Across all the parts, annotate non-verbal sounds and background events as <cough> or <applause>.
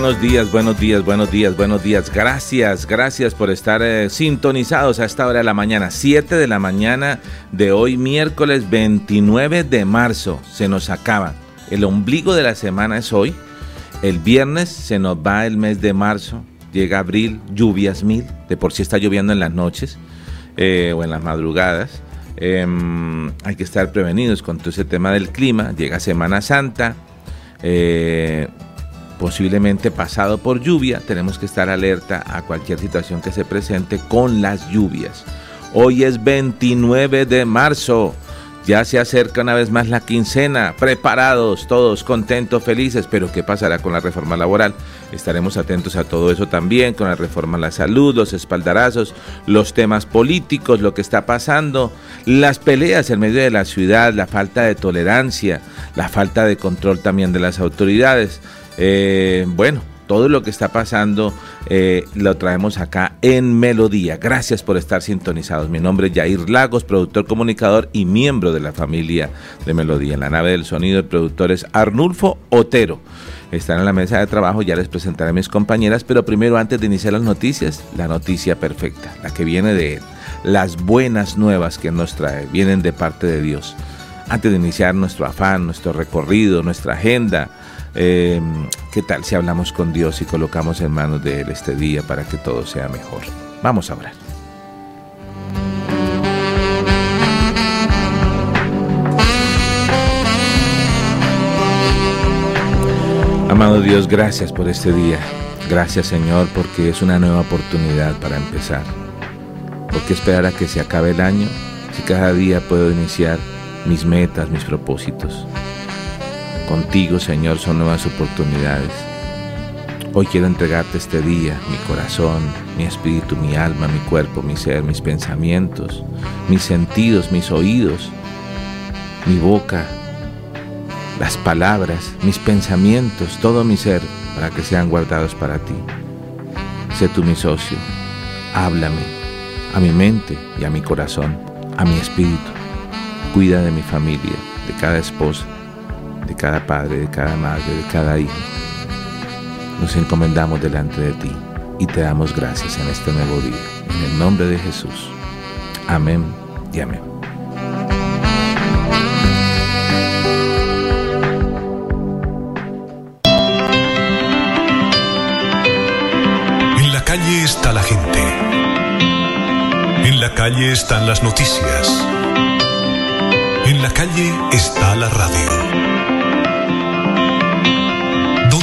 Buenos días, buenos días, buenos días, buenos días. Gracias, gracias por estar eh, sintonizados a esta hora de la mañana, 7 de la mañana de hoy, miércoles 29 de marzo. Se nos acaba. El ombligo de la semana es hoy. El viernes se nos va el mes de marzo. Llega abril, lluvias mil. De por sí está lloviendo en las noches eh, o en las madrugadas. Em, hay que estar prevenidos con todo ese tema del clima. Llega Semana Santa. Eh, posiblemente pasado por lluvia, tenemos que estar alerta a cualquier situación que se presente con las lluvias. Hoy es 29 de marzo. Ya se acerca una vez más la quincena, preparados, todos contentos, felices, pero ¿qué pasará con la reforma laboral? Estaremos atentos a todo eso también, con la reforma a la salud, los espaldarazos, los temas políticos, lo que está pasando, las peleas en medio de la ciudad, la falta de tolerancia, la falta de control también de las autoridades. Eh, bueno, todo lo que está pasando eh, lo traemos acá en Melodía. Gracias por estar sintonizados. Mi nombre es Jair Lagos, productor comunicador y miembro de la familia de Melodía. En la nave del sonido, el productor es Arnulfo Otero. Están en la mesa de trabajo, ya les presentaré a mis compañeras, pero primero antes de iniciar las noticias, la noticia perfecta, la que viene de él. Las buenas nuevas que nos trae, vienen de parte de Dios. Antes de iniciar nuestro afán, nuestro recorrido, nuestra agenda, eh, ¿Qué tal si hablamos con Dios y colocamos en manos de Él este día para que todo sea mejor? Vamos a orar. Amado Dios, gracias por este día. Gracias Señor porque es una nueva oportunidad para empezar. Porque esperar a que se acabe el año si cada día puedo iniciar mis metas, mis propósitos? Contigo, Señor, son nuevas oportunidades. Hoy quiero entregarte este día, mi corazón, mi espíritu, mi alma, mi cuerpo, mi ser, mis pensamientos, mis sentidos, mis oídos, mi boca, las palabras, mis pensamientos, todo mi ser, para que sean guardados para ti. Sé tú mi socio, háblame a mi mente y a mi corazón, a mi espíritu. Cuida de mi familia, de cada esposa, de cada padre, de cada madre, de cada hijo. Nos encomendamos delante de ti y te damos gracias en este nuevo día. En el nombre de Jesús. Amén y amén. En la calle está la gente. En la calle están las noticias. En la calle está la radio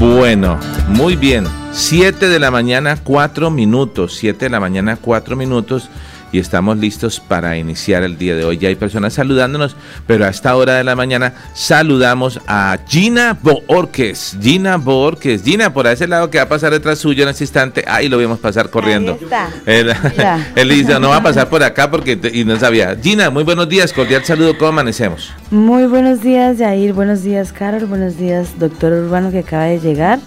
Bueno, muy bien. 7 de la mañana, 4 minutos. 7 de la mañana, 4 minutos. Y estamos listos para iniciar el día de hoy. Ya hay personas saludándonos, pero a esta hora de la mañana saludamos a Gina Boorques. Gina Boorques. Gina, por ese lado que va a pasar detrás suyo en este instante. Ahí lo vemos pasar corriendo. Él, <laughs> él, dice, no va a pasar por acá porque y no sabía. Gina, muy buenos días, cordial saludo, ¿cómo amanecemos? Muy buenos días, Jair. Buenos días, Carol. Buenos días, doctor Urbano, que acaba de llegar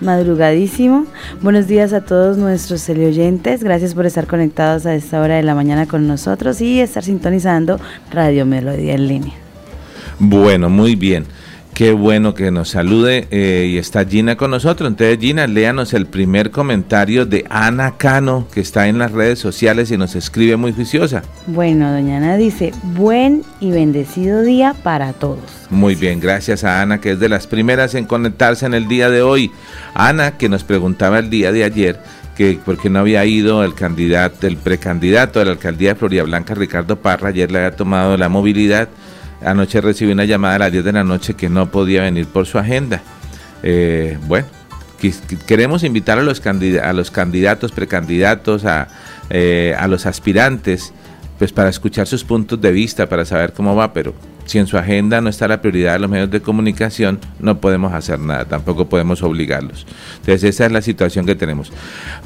madrugadísimo. Buenos días a todos nuestros teleoyentes. Gracias por estar conectados a esta hora de la mañana con nosotros y estar sintonizando Radio Melodía en línea. Bueno, muy bien. Qué bueno que nos salude eh, y está Gina con nosotros. Entonces, Gina, léanos el primer comentario de Ana Cano, que está en las redes sociales y nos escribe muy juiciosa. Bueno, doña Ana dice, buen y bendecido día para todos. Muy bien, gracias a Ana, que es de las primeras en conectarse en el día de hoy. Ana, que nos preguntaba el día de ayer que por qué no había ido el candidato, el precandidato a la alcaldía de Floria Blanca, Ricardo Parra, ayer le había tomado la movilidad Anoche recibí una llamada a las 10 de la noche que no podía venir por su agenda. Eh, bueno, queremos invitar a los, candidatos, precandidatos, a, eh, a los aspirantes, pues para escuchar sus puntos de vista, para saber cómo va, pero si en su agenda no está la prioridad de los medios de comunicación, no podemos hacer nada, tampoco podemos obligarlos. Entonces esa es la situación que tenemos.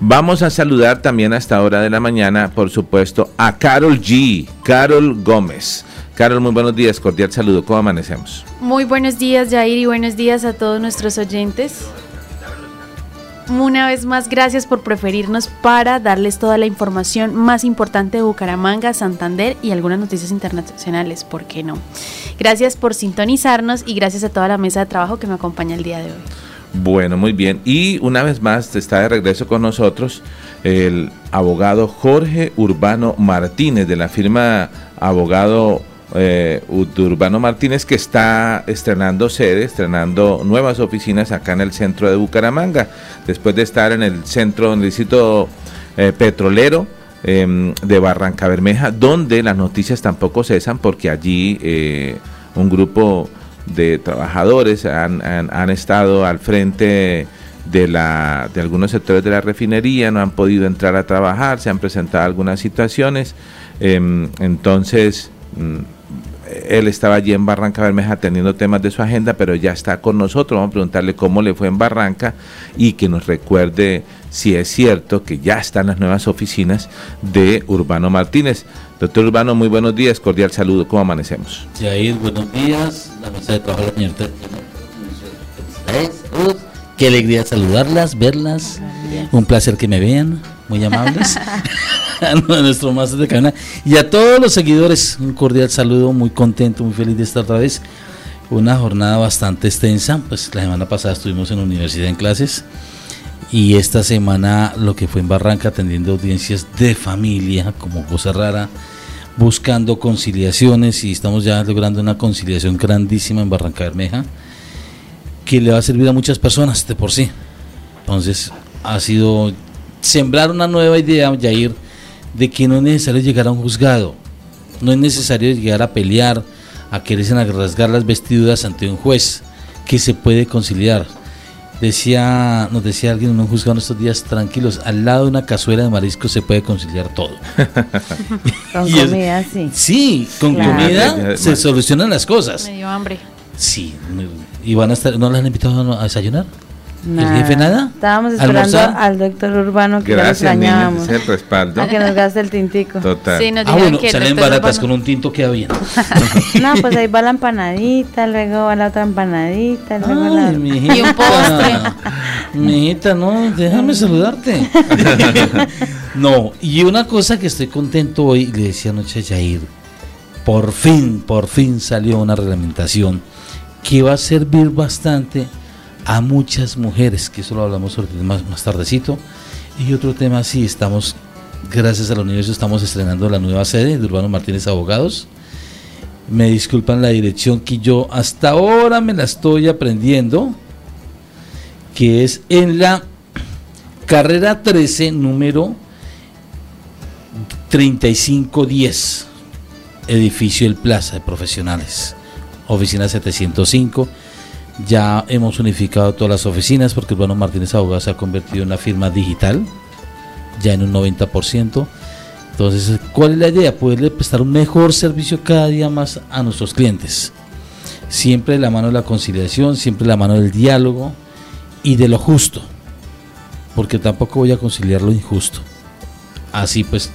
Vamos a saludar también a esta hora de la mañana, por supuesto, a Carol G, Carol Gómez. Carol, muy buenos días, cordial saludo, ¿cómo amanecemos? Muy buenos días, Jair, y buenos días a todos nuestros oyentes. Una vez más, gracias por preferirnos para darles toda la información más importante de Bucaramanga, Santander y algunas noticias internacionales, ¿por qué no? Gracias por sintonizarnos y gracias a toda la mesa de trabajo que me acompaña el día de hoy. Bueno, muy bien. Y una vez más está de regreso con nosotros el abogado Jorge Urbano Martínez de la firma Abogado eh, Urbano Martínez que está estrenando sede, estrenando nuevas oficinas acá en el centro de Bucaramanga, después de estar en el centro del distrito eh, petrolero em, de Barranca Bermeja, donde las noticias tampoco cesan porque allí eh, un grupo de trabajadores han, han, estado al frente de, la, de algunos sectores de la refinería, no han podido entrar a trabajar, se han presentado algunas situaciones, em, entonces mm, él estaba allí en Barranca Bermeja teniendo temas de su agenda, pero ya está con nosotros. Vamos a preguntarle cómo le fue en Barranca y que nos recuerde si es cierto que ya están las nuevas oficinas de Urbano Martínez. Doctor Urbano, muy buenos días, cordial saludo. ¿Cómo amanecemos? Jair, buenos días. La mesa de trabajo de la Qué alegría saludarlas, verlas. Un placer que me vean, muy amables. <laughs> a nuestro máster de cadena. Y a todos los seguidores, un cordial saludo, muy contento, muy feliz de estar otra vez. Una jornada bastante extensa, pues la semana pasada estuvimos en la universidad en clases y esta semana lo que fue en Barranca atendiendo audiencias de familia como cosa rara, buscando conciliaciones y estamos ya logrando una conciliación grandísima en Barranca Bermeja que le va a servir a muchas personas de por sí. Entonces ha sido sembrar una nueva idea, Yair, de que no es necesario llegar a un juzgado, no es necesario llegar a pelear, a quererse rasgar las vestiduras ante un juez, que se puede conciliar. Decía, nos decía alguien en un juzgado en estos días, tranquilos, al lado de una cazuela de marisco se puede conciliar todo. <laughs> con comida, sí. Sí, con comida se solucionan las cosas. Me dio hambre. Sí, y van a estar, ¿no las han invitado a desayunar? ¿El jefe nada? Estábamos esperando al doctor Urbano que Gracias, lo extrañábamos. el respaldo. A que nos gaste el tintico. Total. Sí, ah, bueno, salen baratas con un tinto queda bien. <laughs> no, pues ahí va la empanadita, luego va la otra empanadita, luego Ay, la... y un postre. <laughs> Mijita, no, déjame saludarte. <laughs> no, y una cosa que estoy contento hoy, le decía anoche a Jair, por fin, por fin salió una reglamentación que va a servir bastante a muchas mujeres, que eso lo hablamos más, más tardecito. Y otro tema, sí, estamos, gracias a la universidad, estamos estrenando la nueva sede de Urbano Martínez Abogados. Me disculpan la dirección que yo hasta ahora me la estoy aprendiendo, que es en la carrera 13, número 3510, edificio El Plaza de Profesionales, oficina 705 ya hemos unificado todas las oficinas porque Urbano Martínez Abogados se ha convertido en una firma digital, ya en un 90%. Entonces, ¿cuál es la idea? Poderle prestar un mejor servicio cada día más a nuestros clientes. Siempre la mano de la conciliación, siempre la mano del diálogo y de lo justo. Porque tampoco voy a conciliar lo injusto. Así pues,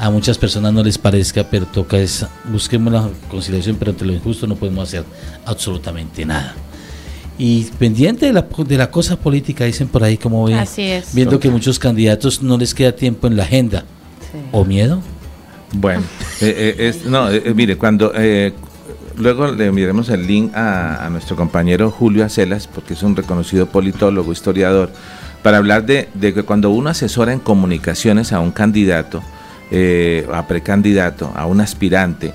a muchas personas no les parezca, pero toca es, busquemos la conciliación, pero entre lo injusto no podemos hacer absolutamente nada. Y pendiente de la, de la cosa política, dicen por ahí como ven, Así es. viendo que muchos candidatos no les queda tiempo en la agenda. ¿O miedo? Bueno, eh, eh, es- no, eh, eh, mire, cuando eh, luego le enviaremos el link a, a nuestro compañero Julio Acelas, porque es un reconocido politólogo, historiador, para hablar de, de que cuando uno asesora en comunicaciones a un candidato, eh, a precandidato, a un aspirante,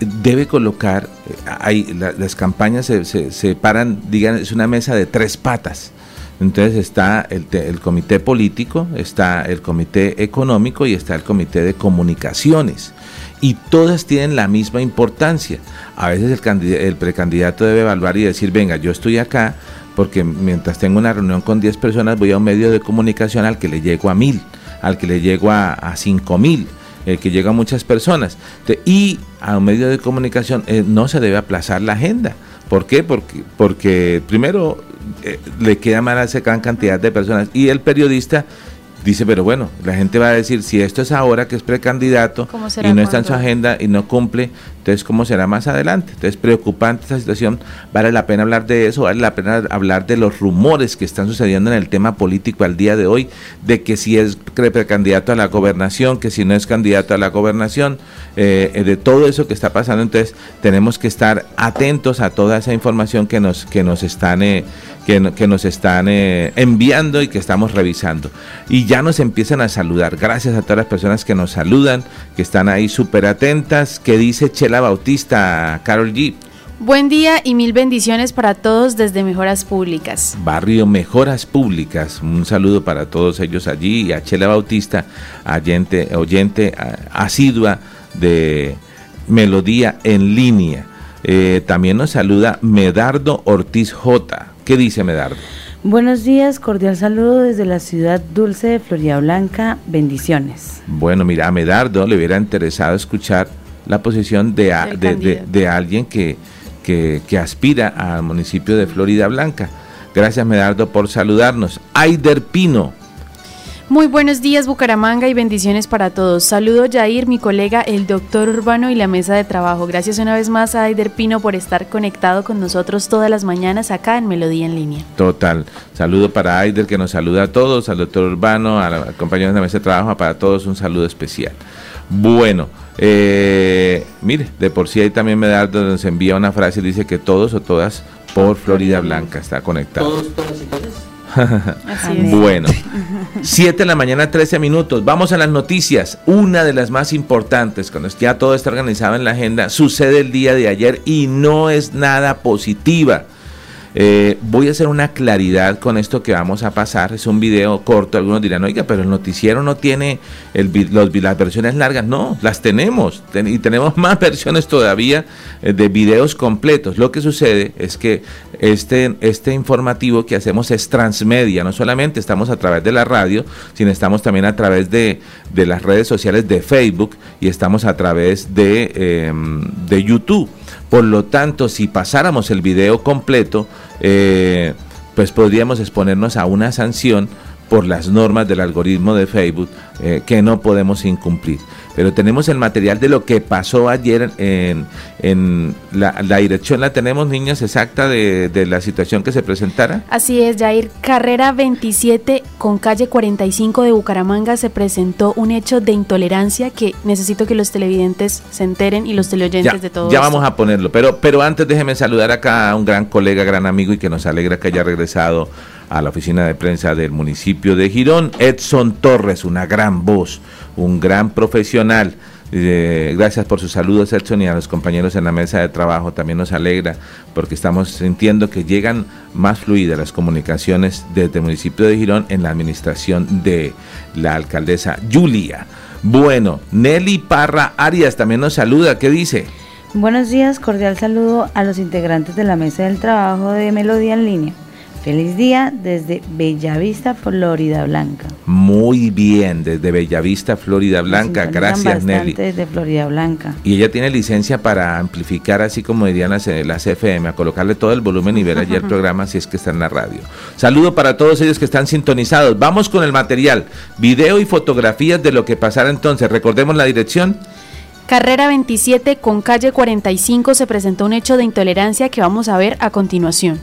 debe colocar, eh, hay, la- las campañas se, paran, digan, es una mesa de tres patas. Entonces está el, comité político, está el comité económico y está el comité de comunicaciones. Y todas tienen la misma importancia. A veces el, candid- el precandidato debe evaluar y decir, venga, yo estoy acá porque mientras tengo una reunión con 10 personas voy a un medio de comunicación al que le llego a mil, al que le llego a, a 5 mil, el que llega a muchas personas. Y a un medio de comunicación eh, no se debe aplazar la agenda. ¿Por qué? Porque, porque primero eh, le queda mal a esa gran cantidad de personas y el periodista dice, pero bueno, la gente va a decir, si esto es ahora que es precandidato ¿Cómo será y no está en su agenda y no cumple, entonces ¿cómo será más adelante? Entonces preocupante esta situación, vale la pena hablar de eso, vale la pena hablar de los rumores que están sucediendo en el tema político al día de hoy, de que si es pre- precandidato a la gobernación, que si no es candidato a la gobernación, eh, eh, de todo eso que está pasando, entonces tenemos que estar atentos a toda esa información que nos, que nos están... eh, que, que nos están enviando y que estamos revisando. Y ya nos empiezan a saludar. Gracias a todas las personas que nos saludan, que están ahí súper atentas. que dice Chela Bautista, Carol G? Buen día y mil bendiciones para todos desde Mejoras Públicas. Barrio Mejoras Públicas. Un saludo para todos ellos allí y a Chela Bautista, oyente, oyente asidua de Melodía en línea. Eh, también nos saluda Medardo Ortiz J. ¿Qué dice Medardo? Buenos días, cordial saludo desde la ciudad dulce de Florida Blanca. Bendiciones. Bueno, mira, a Medardo le hubiera interesado escuchar la posición de, a- de, de- alguien que, que, que aspira al municipio de Florida Blanca. Gracias, Medardo, por saludarnos. Aider Pino. Muy buenos días Bucaramanga y bendiciones para todos. Saludo Jair, mi colega, el doctor Urbano y la mesa de trabajo. Gracias una vez más a Aider Pino por estar conectado con nosotros todas las mañanas acá en Melodía en línea. Total. Saludo para Aider, que nos saluda a todos, al doctor Urbano, a la compañeros de la mesa de trabajo, para todos un saludo especial. Bueno, eh, mire, de por sí ahí también Medardo nos envía una frase y dice que todos o todas por Florida Blanca está conectado. <laughs> Así es. Bueno, <laughs> 7 de la mañana, 13 minutos. Vamos a las noticias. Una de las más importantes, cuando ya todo está organizado en la agenda, sucede el día de ayer y no es nada positiva. Eh, voy a hacer una claridad con esto que vamos a pasar. Es un video corto. Algunos dirán, oiga, pero el noticiero no tiene el, las versiones largas. No, las tenemos. Ten- y tenemos <laughs> más versiones todavía eh, de videos completos. Lo que sucede es que este, este informativo que hacemos es transmedia. No solamente estamos a través de la radio, sino estamos también a través de, de las redes sociales de Facebook y estamos a través de, eh, de YouTube. Por lo tanto, si pasáramos el video completo, eh, pues podríamos exponernos a una sanción por las normas del algoritmo de Facebook eh, que no podemos incumplir. Pero tenemos el material de lo que pasó ayer en, en la, la dirección, la tenemos, niñas, exacta de, de la situación que se presentara. Así es, Jair. Carrera 27 con calle 45 de Bucaramanga se presentó un hecho de intolerancia que necesito que los televidentes se enteren y los teleoyentes Ya, de todo ya esto. vamos a ponerlo, pero, pero antes déjeme saludar acá a un gran colega, gran amigo y que nos alegra que haya regresado a la oficina de prensa del municipio de Girón, Edson Torres, una gran voz, un gran profesional. Eh, gracias por sus saludos, Edson, y a los compañeros en la mesa de trabajo. También nos alegra porque estamos sintiendo que llegan más fluidas las comunicaciones desde el municipio de Girón en la administración de la alcaldesa Julia. Bueno, Nelly Parra Arias también nos saluda. ¿Qué dice? Buenos días, cordial saludo a los integrantes de la mesa del trabajo de Melodía en línea. Feliz día desde Bellavista, Florida Blanca. Muy bien, desde Bellavista, Florida Blanca. Gracias, Nelly. Desde Florida Blanca. Y ella tiene licencia para amplificar, así como dirían las, eh, las FM, a colocarle todo el volumen y ver allí el <laughs> programa si es que está en la radio. Saludo para todos ellos que están sintonizados. Vamos con el material, video y fotografías de lo que pasará entonces. Recordemos la dirección. Carrera 27 con calle 45 se presentó un hecho de intolerancia que vamos a ver a continuación.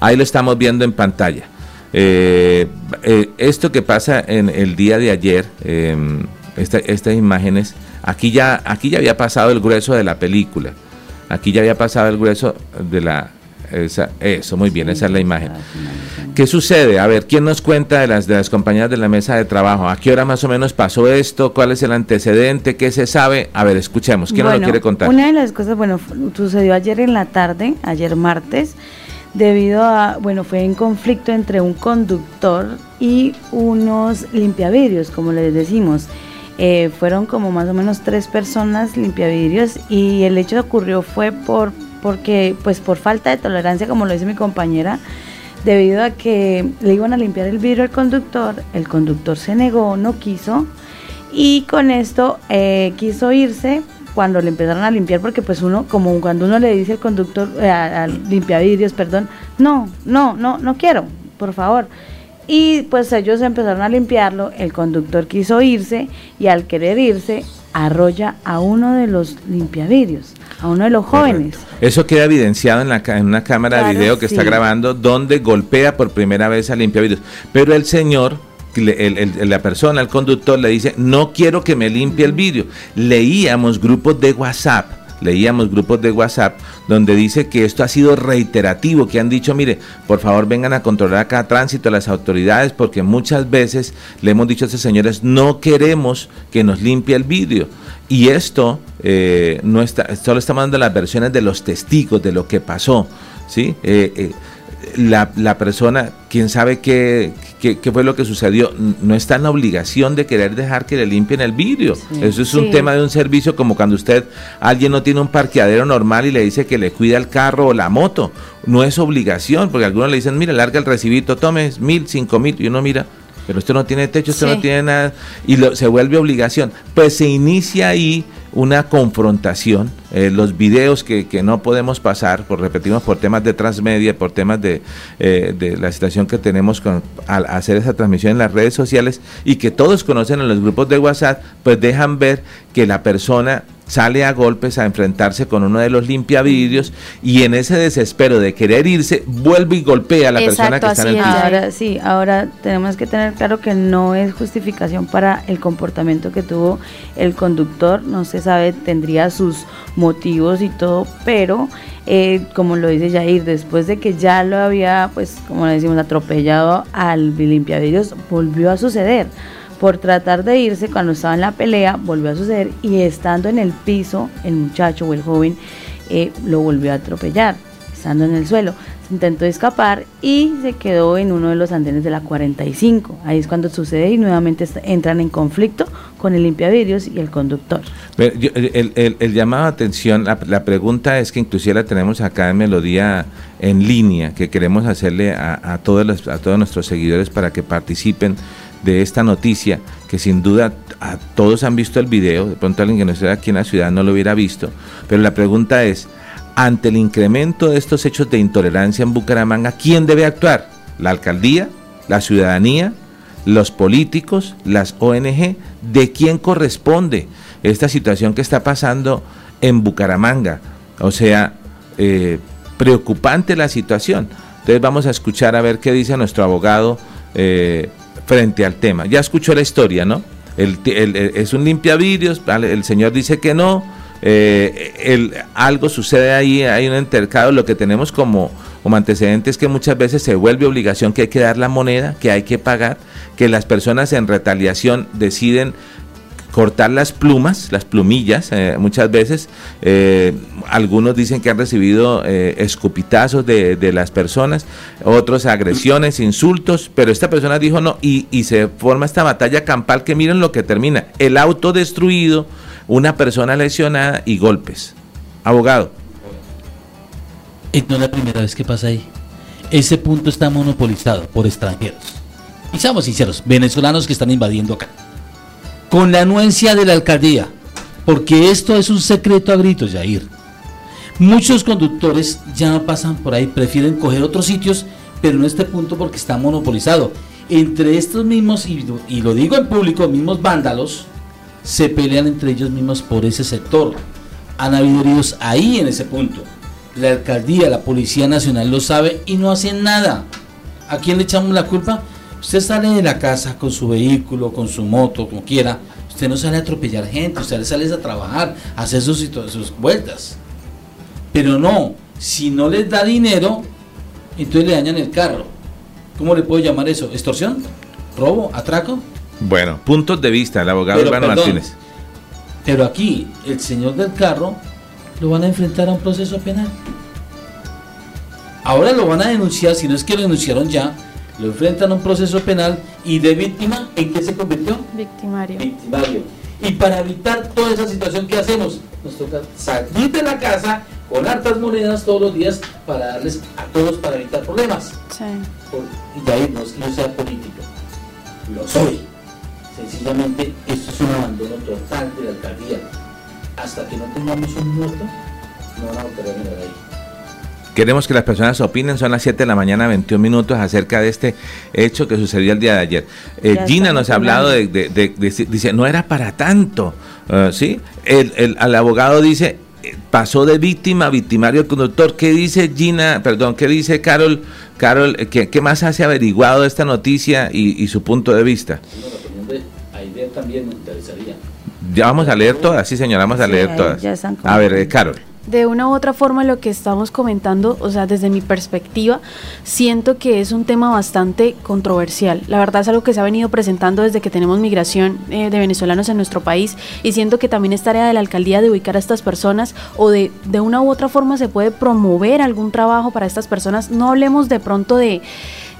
Ahí lo estamos viendo en pantalla. Eh, eh, esto que pasa en el día de ayer, em, estas imágenes, aquí ya, aquí ya había pasado el grueso de la película. Aquí ya había pasado el grueso de la... eso, muy bien, esa es la imagen. ¿Qué sucede? A ver, ¿quién nos cuenta de las, de las compañías de la mesa de trabajo? ¿A qué hora más o menos pasó esto? ¿Cuál es el antecedente? ¿Qué se sabe? A ver, escuchemos. ¿Quién nos lo quiere contar? Una de las cosas, bueno, sucedió ayer en la tarde, ayer martes, debido a, bueno, fue en conflicto entre un conductor y unos limpiavidrios, como les decimos. Eh, fueron como más o menos tres personas limpiavidrios y el hecho ocurrió fue por porque pues por falta de tolerancia como lo dice mi compañera debido a que le iban a limpiar el vidrio al conductor el conductor se negó no quiso y con esto eh, quiso irse cuando le empezaron a limpiar, porque pues uno, como cuando uno le dice al conductor, eh, al limpiavidrios, perdón, no, no, no, no quiero, por favor. Y pues ellos empezaron a limpiarlo, el conductor quiso irse y al querer irse arrolla a uno de los limpiavidrios, a uno de los jóvenes. Eso queda evidenciado en, la, en una cámara de video que está grabando donde golpea por primera vez al limpiavidrios. Pero el señor la persona, el conductor le dice, no quiero que me limpie el vidrio. Leíamos grupos de WhatsApp, leíamos grupos de WhatsApp donde dice que esto ha sido reiterativo, que han dicho, mire, por favor vengan a controlar acá tránsito a las autoridades, porque muchas veces le hemos dicho a estos señores, no queremos que nos limpie el vidrio. Y esto eh, no está, solo estamos dando las versiones de los testigos de lo que pasó. ¿sí? Eh, eh, la, la, persona, quién sabe qué, qué, fue lo que sucedió, no está en la obligación de querer dejar que le limpien el vidrio. Eso es un tema de un servicio como cuando usted, alguien no tiene un parqueadero normal y le dice que le cuida el carro o la moto. No es obligación, porque algunos le dicen, mira, larga el recibito, tome mil, cinco mil, y uno mira, pero usted no tiene techo, usted no tiene nada, y se vuelve obligación. Pues se inicia ahí una confrontación. Eh, los videos que, que, no podemos pasar, por repetimos, por temas de transmedia, por temas de, eh, de la situación que tenemos con, al hacer esa transmisión en las redes sociales y que todos conocen en los grupos de WhatsApp, pues dejan ver que la persona sale a golpes a enfrentarse con uno de los limpiavidrios y en ese desespero de querer irse vuelve y golpea a la persona que está en el piso. Ahora sí, ahora tenemos que tener claro que no es justificación para el comportamiento que tuvo el conductor, no se sabe, tendría sus motivos y todo, pero eh, como lo dice Jair, después de que ya lo había, pues como le decimos, atropellado al limpiavidrios, volvió a suceder por tratar de irse cuando estaba en la pelea, volvió a suceder y estando en el piso, el muchacho o el joven eh, lo volvió a atropellar, estando en el suelo. Se intentó escapar y se quedó en uno de los andenes de la 45. Ahí es cuando sucede y nuevamente entran en conflicto con el limpiavidrios y el conductor. el, llamado a atención, la, pregunta es que inclusive la tenemos acá en Melodía en línea, que queremos hacerle a, todos, a todos nuestros seguidores para que participen de esta noticia, que sin duda a todos han visto el video, de pronto alguien que no esté aquí en la ciudad no lo hubiera visto, pero la pregunta es, ante el incremento de estos hechos de intolerancia en Bucaramanga, ¿quién debe actuar? ¿La alcaldía? ¿La ciudadanía? ¿Los políticos? ¿Las ONG? ¿De quién corresponde esta situación que está pasando en Bucaramanga? O sea, eh, preocupante la situación. Entonces vamos a escuchar a ver qué dice nuestro abogado eh, frente al tema. Ya escuchó la historia, ¿no? El, es un limpiavidrios, el señor dice que no, eh, algo sucede ahí, hay un intercado, lo que tenemos como, como antecedente es que muchas veces se vuelve obligación que hay que dar la moneda, que hay que pagar, que las personas en retaliación deciden cortar las plumas, las plumillas, eh, muchas veces. Eh, algunos dicen que han recibido eh, escupitazos de, de, las personas, otros agresiones, insultos, pero esta persona dijo no y, y, se forma esta batalla campal que miren lo que termina. El auto destruido, una persona lesionada y golpes. Abogado. Y no es la primera vez que pasa ahí. ese punto está monopolizado por extranjeros. Y seamos sinceros, venezolanos que están invadiendo acá. Con la anuencia de la alcaldía, porque esto es un secreto a gritos, Jair. Muchos conductores ya no pasan por ahí, prefieren coger otros sitios, pero en este punto porque está monopolizado. Entre estos mismos, y y lo digo en público, mismos vándalos, se pelean entre ellos mismos por ese sector. Han habido heridos ahí en ese punto. La alcaldía, la Policía Nacional lo sabe y no hacen nada. ¿A quién le echamos la culpa? Usted sale de la casa con su vehículo, con su moto, como quiera. Usted no sale a atropellar gente, usted sale a trabajar, a hacer sus, sus vueltas. Pero no, si no les da dinero, entonces le dañan el carro. ¿Cómo le puedo llamar eso? ¿Extorsión? ¿Robo? ¿Atraco? Bueno, puntos de vista, el abogado Pero, perdón, Martínez. Pero aquí, el señor del carro lo van a enfrentar a un proceso penal. Ahora lo van a denunciar, si no es que lo denunciaron ya, lo enfrentan a un proceso penal y de víctima, ¿en qué se convirtió? Victimario. Victimario. Y para evitar toda esa situación que hacemos, nos toca salir de la casa con hartas monedas todos los días para darles a todos para evitar problemas. Sí. Y de ahí no es que yo sea político, lo soy. Sencillamente, esto es un abandono total de la alcaldía. Hasta que no tengamos un muerto, no van a volver a mirar ahí. Queremos que las personas opinen, son las 7 de la mañana, 21 minutos, acerca de este hecho que sucedió el día de ayer. Eh, Gina nos ha hablado de, de- de- de- dice, no era para tanto, eh, ¿sí? El, el- al abogado dice, eh, pasó de víctima a victimario el conductor. ¿Qué dice Gina, perdón, qué dice Carol, Carol, qué, qué más hace averiguado de esta noticia y, y su punto de vista? Bueno, la opinión de Aide también me interesaría. Ya vamos a leer todas, sí señora, vamos a Sí, leer todas. ya están A ver, eh, Carol. De una u otra forma lo que estamos comentando, o sea, desde mi perspectiva, siento que es un tema bastante controversial. La verdad es algo que se ha venido presentando desde que tenemos migración eh, de venezolanos en nuestro país y siento que también es tarea de la alcaldía de ubicar a estas personas o de, de una u otra forma se puede promover algún trabajo para estas personas. No hablemos de pronto de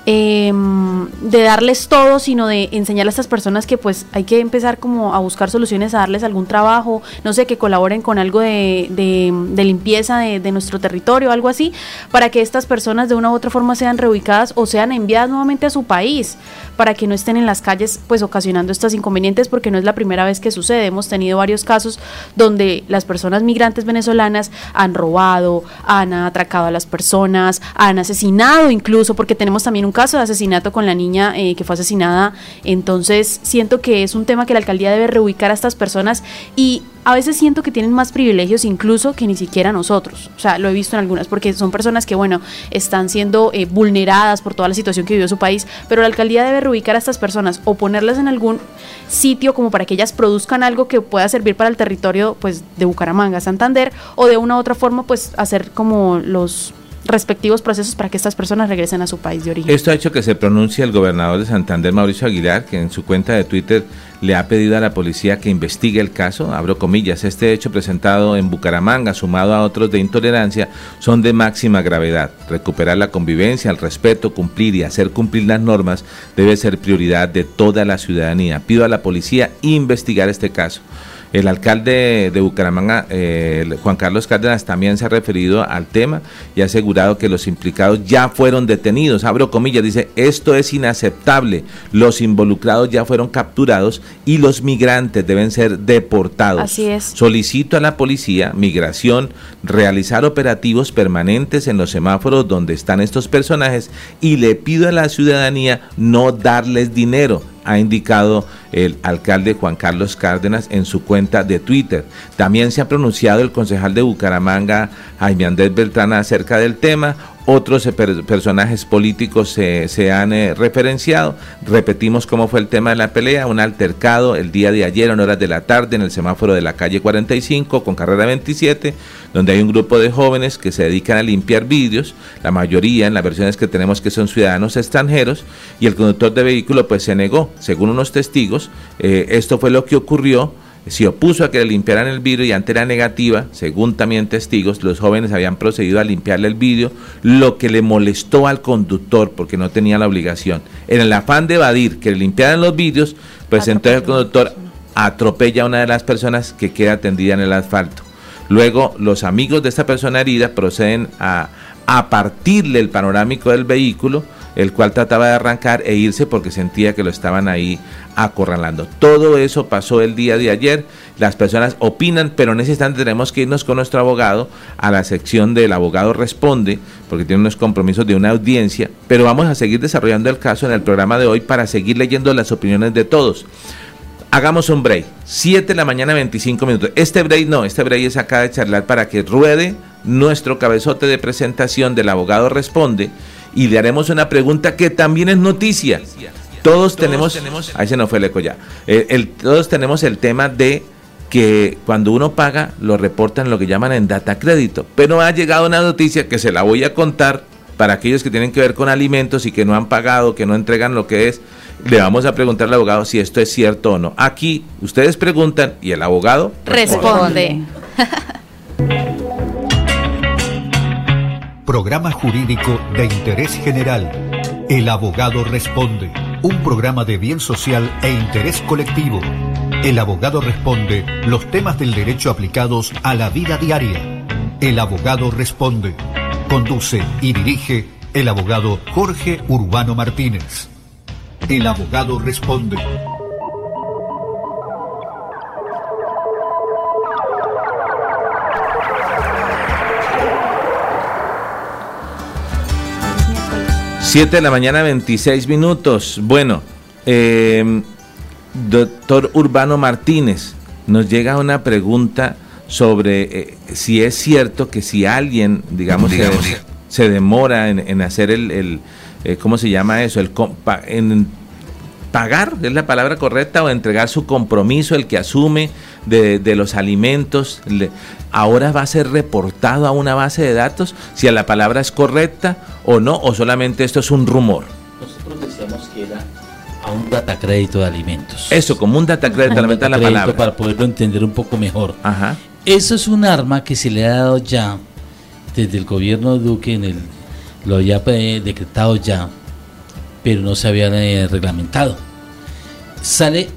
em, de darles todo, sino de enseñar a estas personas que pues hay que empezar como a buscar soluciones, a darles algún trabajo, no sé, que colaboren con algo de, de- limpieza de, de nuestro territorio, algo así, para que estas personas de una u otra forma sean reubicadas o sean enviadas nuevamente a su país, para que no estén en las calles pues ocasionando estos inconvenientes, porque no es la primera vez que sucede, hemos tenido varios casos donde las personas migrantes venezolanas han robado, han atracado a las personas, han asesinado incluso, porque tenemos también un caso de asesinato con la niña eh, que fue asesinada. Entonces siento que es un tema que la alcaldía debe reubicar a estas personas y a veces siento que tienen más privilegios incluso que ni siquiera nosotros. O sea, lo he visto en algunas, porque son personas que, bueno, están siendo eh, vulneradas por toda la situación que vivió su país, pero la alcaldía debe reubicar a estas personas o ponerlas en algún sitio como para que ellas produzcan algo que pueda servir para el territorio pues de Bucaramanga, Santander, o de una u otra forma pues hacer como los respectivos procesos para que estas personas regresen a su país de origen. Esto ha hecho que se pronuncie el gobernador de Santander, Mauricio Aguilar, que en su cuenta de Twitter le ha pedido a la policía que investigue el caso. Abro comillas, este hecho presentado en Bucaramanga, sumado a otros de intolerancia, son de máxima gravedad. Recuperar la convivencia, el respeto, cumplir y hacer cumplir las normas debe ser prioridad de toda la ciudadanía. Pido a la policía investigar este caso. El alcalde de Bucaramanga, eh, Juan Carlos Cárdenas, también se ha referido al tema y ha asegurado que los implicados ya fueron detenidos. Abro comillas, dice, esto es inaceptable. Los involucrados ya fueron capturados y los migrantes deben ser deportados. Así es. Solicito a la policía, migración, realizar operativos permanentes en los semáforos donde están estos personajes y le pido a la ciudadanía no darles dinero ha indicado el alcalde Juan Carlos Cárdenas en su cuenta de Twitter. También se ha pronunciado el concejal de Bucaramanga, Jaime Andrés Beltrán, acerca del tema. Otros eh, per- personajes políticos se, se han eh, referenciado. Repetimos cómo fue el tema de la pelea. Un altercado el día de ayer en horas de la tarde en el semáforo de la calle 45 con carrera 27, donde hay un grupo de jóvenes que se dedican a limpiar vidrios. La mayoría en las versiones que tenemos que son ciudadanos extranjeros. Y el conductor de vehículo pues se negó. Según unos testigos, eh, esto fue lo que ocurrió se opuso a que le limpiaran el vidrio y ante la negativa, según también testigos, los jóvenes habían procedido a limpiarle el vidrio, lo que le molestó al conductor porque no tenía la obligación. En el afán de evadir que le limpiaran los vidrios, pues entonces el conductor atropella a una de las personas que queda tendida en el asfalto. Luego, los amigos de esta persona herida proceden a, a partirle el panorámico del vehículo, el cual trataba de arrancar e irse porque sentía que lo estaban ahí acorralando. Todo eso pasó el día de ayer, las personas opinan, pero en ese instante tenemos que irnos con nuestro abogado a la sección del abogado responde, porque tiene unos compromisos de una audiencia, pero vamos a seguir desarrollando el caso en el programa de hoy para seguir leyendo las opiniones de todos. Hagamos un break, 7 de la mañana 25 minutos. Este break no, este break es acá de charlar para que ruede nuestro cabezote de presentación del abogado responde y le haremos una pregunta que también es noticia. Todos, tenemos, ahí se nos fue el eco ya, el, todos tenemos el tema de que cuando uno paga lo reportan lo que llaman en data crédito, pero ha llegado una noticia que se la voy a contar para aquellos que tienen que ver con alimentos y que no han pagado, que no entregan lo que es, le vamos a preguntar al abogado si esto es cierto o no. Aquí ustedes preguntan y el abogado responde. <laughs> Programa jurídico de interés general. El abogado responde. Un programa de bien social e interés colectivo. El abogado responde los temas del derecho aplicados a la vida diaria. El abogado responde. Conduce y dirige el abogado Jorge Urbano Martínez. El abogado responde. Siete de la mañana 26 minutos. Bueno, eh, doctor Urbano Martínez, nos llega una pregunta sobre eh, si es cierto que si alguien, digamos, se, se demora en, en hacer el, el eh, ¿cómo se llama eso? El compa- en pagar, es la palabra correcta, o entregar su compromiso, el que asume de, de los alimentos, le- ahora va a ser reportado a una base de datos si la palabra es correcta o no, o solamente esto es un rumor. Nosotros decíamos que era a un data crédito de alimentos. Eso, como un data credit, Un la meta la palabra. Para poderlo entender un poco mejor. Ajá. Eso es un arma que se le ha dado ya desde el gobierno de Duque, en el, lo había eh, decretado ya, pero no se había eh, reglamentado. Sale,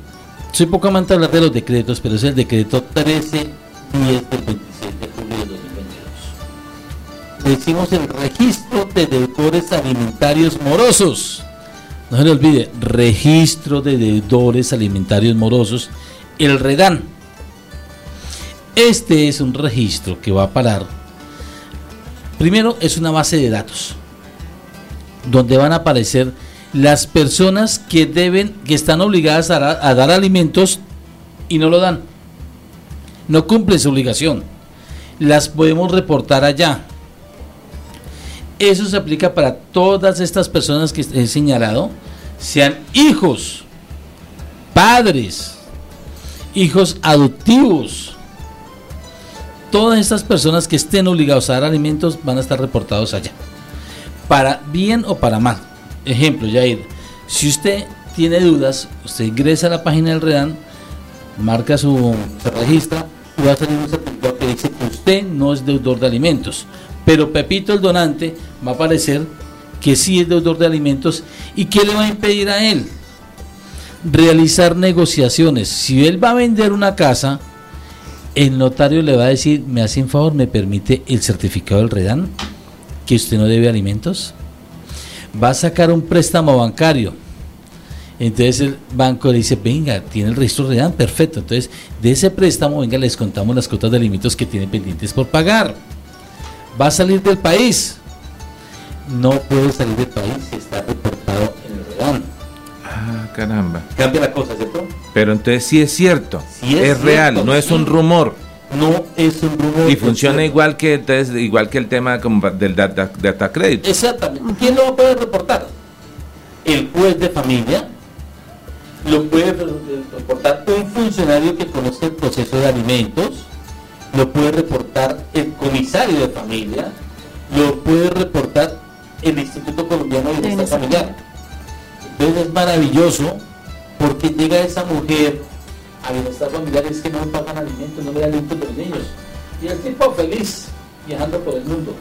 soy poco amante de hablar de los decretos, pero es el decreto 1310 del 26 de julio de 2022. Decimos el registro de deudores alimentarios morosos. No se le olvide, registro de deudores alimentarios morosos, el REDAN. Este es un registro que va a parar. Primero es una base de datos donde van a aparecer las personas que deben, que están obligadas a, dar- alimentos y no lo dan. No cumplen su obligación. Las podemos reportar allá. Eso se aplica para todas estas personas que he señalado, sean hijos, padres, hijos adoptivos. Todas estas personas que estén obligados a dar alimentos van a estar reportados allá. Para bien o para mal. Ejemplo, Jair, si usted tiene dudas, usted ingresa a la página del REDAN, marca su, se registra y va a salir un certificado que dice que usted no es deudor de alimentos. Pero Pepito el donante va a aparecer que sí es deudor de alimentos y ¿qué le va a impedir a él? Realizar negociaciones. Si él va a vender una casa, el notario le va a decir, me hace un favor, me permite el certificado del REDAN, que usted no debe alimentos. Va a sacar un préstamo bancario. Entonces el banco le dice, venga, tiene el registro REDAN, perfecto. Entonces, de ese préstamo, venga, les contamos las cuotas de alimentos que tiene pendientes por pagar. Va a salir del país. No puede salir del país si está reportado en el REDAN. Ah, caramba. Cambia la cosa, ¿cierto? Pero entonces sí es cierto. Sí es, es real, no es un rumor. No es un rumor. Y funciona igual que entonces, igual que el tema como del data, data credit. Exactamente. ¿Quién lo poder reportar? El juez de familia. Lo puede reportar un funcionario que conoce el proceso de alimentos. Lo puede reportar el comisario de familia. Lo puede reportar el Instituto Colombiano de Bienestar. Familiar. Entonces es maravilloso porque llega esa mujer a bienestar familiar es que no pagan alimentos, no le dan alimentos a los niños. Y el tipo feliz viajando por el mundo,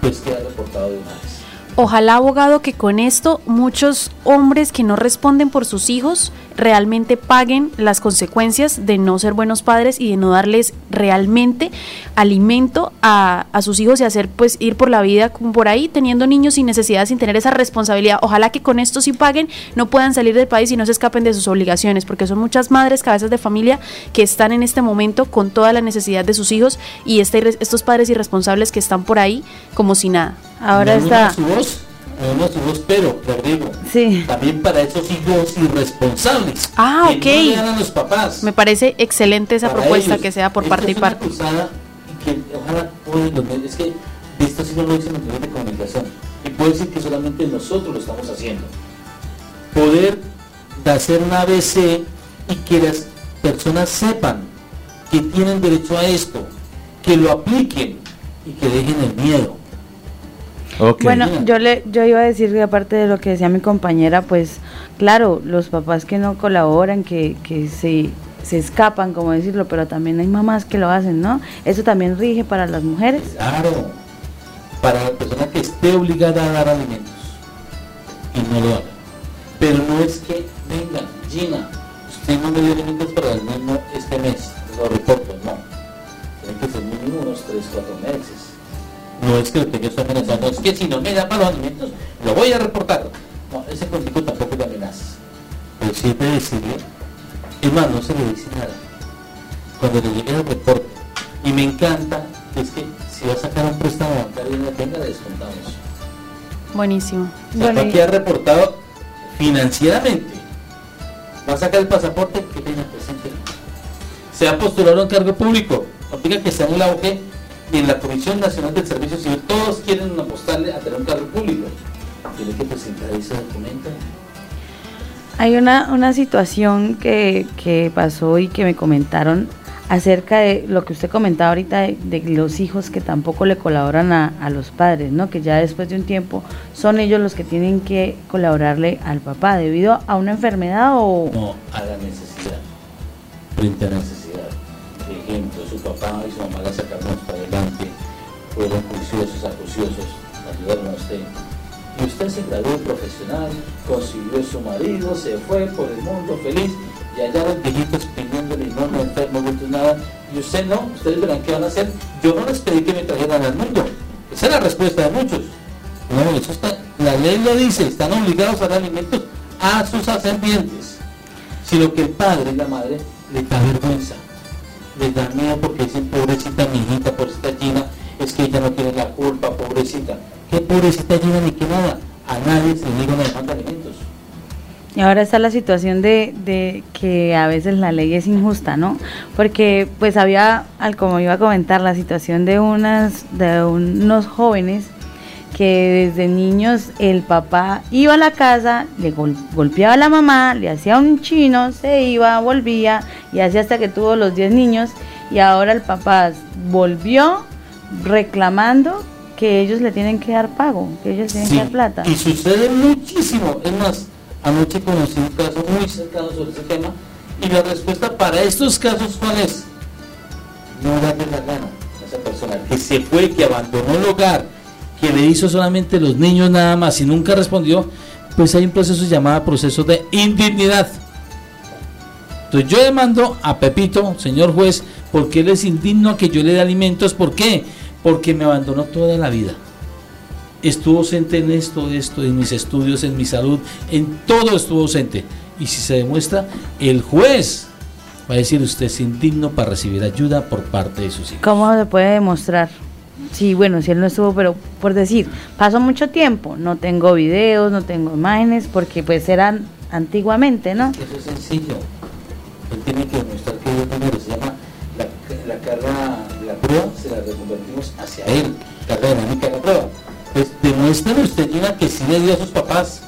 pues queda reportado de una vez. Ojalá, abogado, que con esto muchos hombres que no responden por sus hijos realmente paguen las consecuencias de no ser buenos padres y de no darles realmente alimento a, sus hijos y hacer pues ir por la vida como por ahí teniendo niños sin necesidad, sin tener esa responsabilidad. Ojalá que con esto sí paguen, no puedan salir del país y no se escapen de sus obligaciones, porque son muchas madres, cabezas de familia que están en este momento con toda la necesidad de sus hijos y este, estos padres irresponsables que están por ahí como si nada. Ahora está. Su voz, su voz, pero, digo, sí. también para esos hijos irresponsables. Ah, ok. Que no a los papás. Me parece excelente esa propuesta que sea por parte y parte. Y que ojalá es que esto sí no lo dicen los medios de comunicación. Y puede decir que solamente nosotros lo estamos haciendo. Poder hacer un ABC y que las personas sepan que tienen derecho a esto, que lo apliquen y que dejen el miedo. Bueno, yo le yo iba a decir que aparte de lo que decía mi compañera, pues claro, los papás que no colaboran, que, que se, se escapan, como decirlo, pero también hay mamás que lo hacen, ¿no? Eso también rige para las mujeres. Claro, para la persona que esté obligada a dar alimentos y no lo haga. Pero no es que, venga, Gina, usted no me dio alimentos para el niño este mes, lo reporto, no. Tiene que ser mínimo unos 3, 4 meses no es que lo que yo estoy amenazando, es que si no me da para los alimentos, lo voy a reportar. No, ese consejo tampoco de amenazas. Pero siempre decirle, es más, no se le dice nada. Cuando le llegue el reporte, y me encanta, es que si va a sacar un préstamo bancario en la tenga, le descontamos. Buenísimo. O sea, aquí ha reportado financieramente. Va a sacar el pasaporte, que tenga presente. Se ha postulado en cargo público. Aplica que sea en la OG y en la Comisión Nacional del Servicio Civil todos quieren apostarle a tener un cargo público. Tiene que presentar ese documento. Hay una, una situación que, que, pasó y que me comentaron acerca de lo que usted comentaba ahorita de, los hijos que tampoco le colaboran a, a, los padres, ¿no? Que ya después de un tiempo son ellos los que tienen que colaborarle al papá debido a una enfermedad o... No, a la necesidad, frente a necesidad su papá y su mamá la sacaron para adelante, fueron juiciosos, acuciosos, ayudaron a usted. Y usted se graduó profesional, consiguió su marido, se fue por el mundo feliz, y allá los viejitos pidiéndole, no me enfermo, no nada, y usted no, ustedes verán qué van a hacer. Yo no les pedí que me trajeran al mundo. Esa es la respuesta de muchos. No, eso está, la ley lo dice, están obligados a dar alimentos a sus ascendientes. Sino que el padre y la madre le da vergüenza les da miedo porque dicen, pobrecita mi hijita, pobrecita Gina, es que ella no tiene la culpa, pobrecita. ¿Qué pobrecita Gina ni qué nada? A nadie se niega una de alimentos. Y ahora está la situación de, de, que a veces la ley es injusta, ¿no? Porque pues había, como iba a comentar, la situación de unas de unos jóvenes que desde niños el papá iba a la casa, le golpeaba a la mamá, le hacía un chino, se iba, volvía y así hasta que tuvo los 10 niños y ahora el papá volvió reclamando que ellos le tienen que dar pago, que ellos tienen que dar plata. Y sucede muchísimo, es más, anoche conocí un caso muy cercano sobre ese tema y la respuesta para estos casos cuál es? No darle la gana a esa persona que se fue, que abandonó el hogar, que le hizo solamente los niños nada más y nunca respondió, pues hay un proceso llamado proceso de indignidad. Entonces yo demando a Pepito, señor juez, porque él es indigno a que yo le dé alimentos. ¿Por qué? Porque me abandonó toda la vida. Estuvo ausente en esto, esto, en mis estudios, en mi salud, en todo estuvo ausente. Y si se demuestra, el juez va a decir usted es indigno para recibir ayuda por parte de sus hijos. ¿Cómo se puede demostrar? Sí, bueno, si él no estuvo, pero por decir, pasó mucho tiempo, no tengo videos, no tengo imágenes, porque pues eran antiguamente, ¿no? Eso es sencillo. Él tiene que demostrar que yo primero se llama la, carga de la prueba, se la reconvertimos hacia él, carga dinámica de la prueba. Pues demuestre usted, Gina, que sí le dio a sus papás.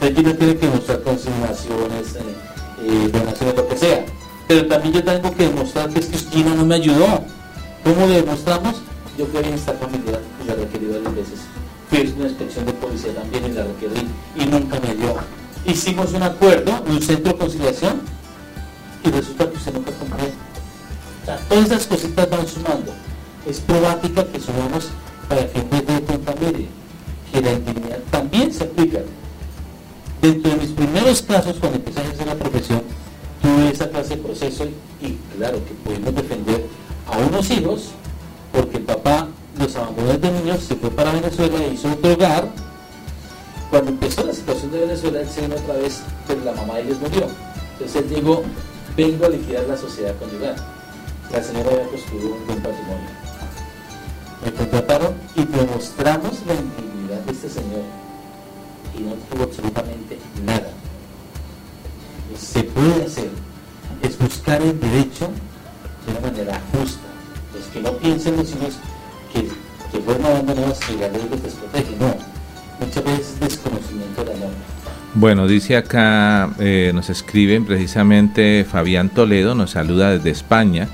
Usted no tiene que demostrar consignaciones, eh, eh, donaciones, lo que sea. Pero también yo tengo que demostrar que es que Gina no me ayudó. ¿Cómo le demostramos? Yo fui a bienestar familiar y la requerí varias veces. Fui a una inspección de policía también y la requerí y nunca me dio. Hicimos un acuerdo, un centro de conciliación y resulta que usted nunca compró. O sea, todas esas cositas van sumando. Es probática que sumamos para que usted dé cuenta, mire, que la intimidad también se aplica. Dentro de mis primeros casos, cuando empecé a ejercer la profesión, tuve esa clase de proceso y claro que pudimos defender a unos hijos porque el papá los abandonó desde niños, se fue para Venezuela e hizo otro hogar. Cuando empezó la situación de Venezuela, él se vino otra vez, pero la mamá de ellos murió. Entonces él llegó, vengo a liquidar la sociedad conyugal. La señora había construido un buen patrimonio. Me contrataron y demostramos la intimidad de este señor y no tuvo absolutamente nada. Se puede hacer, es buscar el derecho de una manera justa. No piensen los hijos que, que fueron abandonados y la ley los desprotege, no. Muchas veces es desconocimiento de la norma. Bueno, dice acá, eh, nos escriben precisamente Fabián Toledo, nos saluda desde España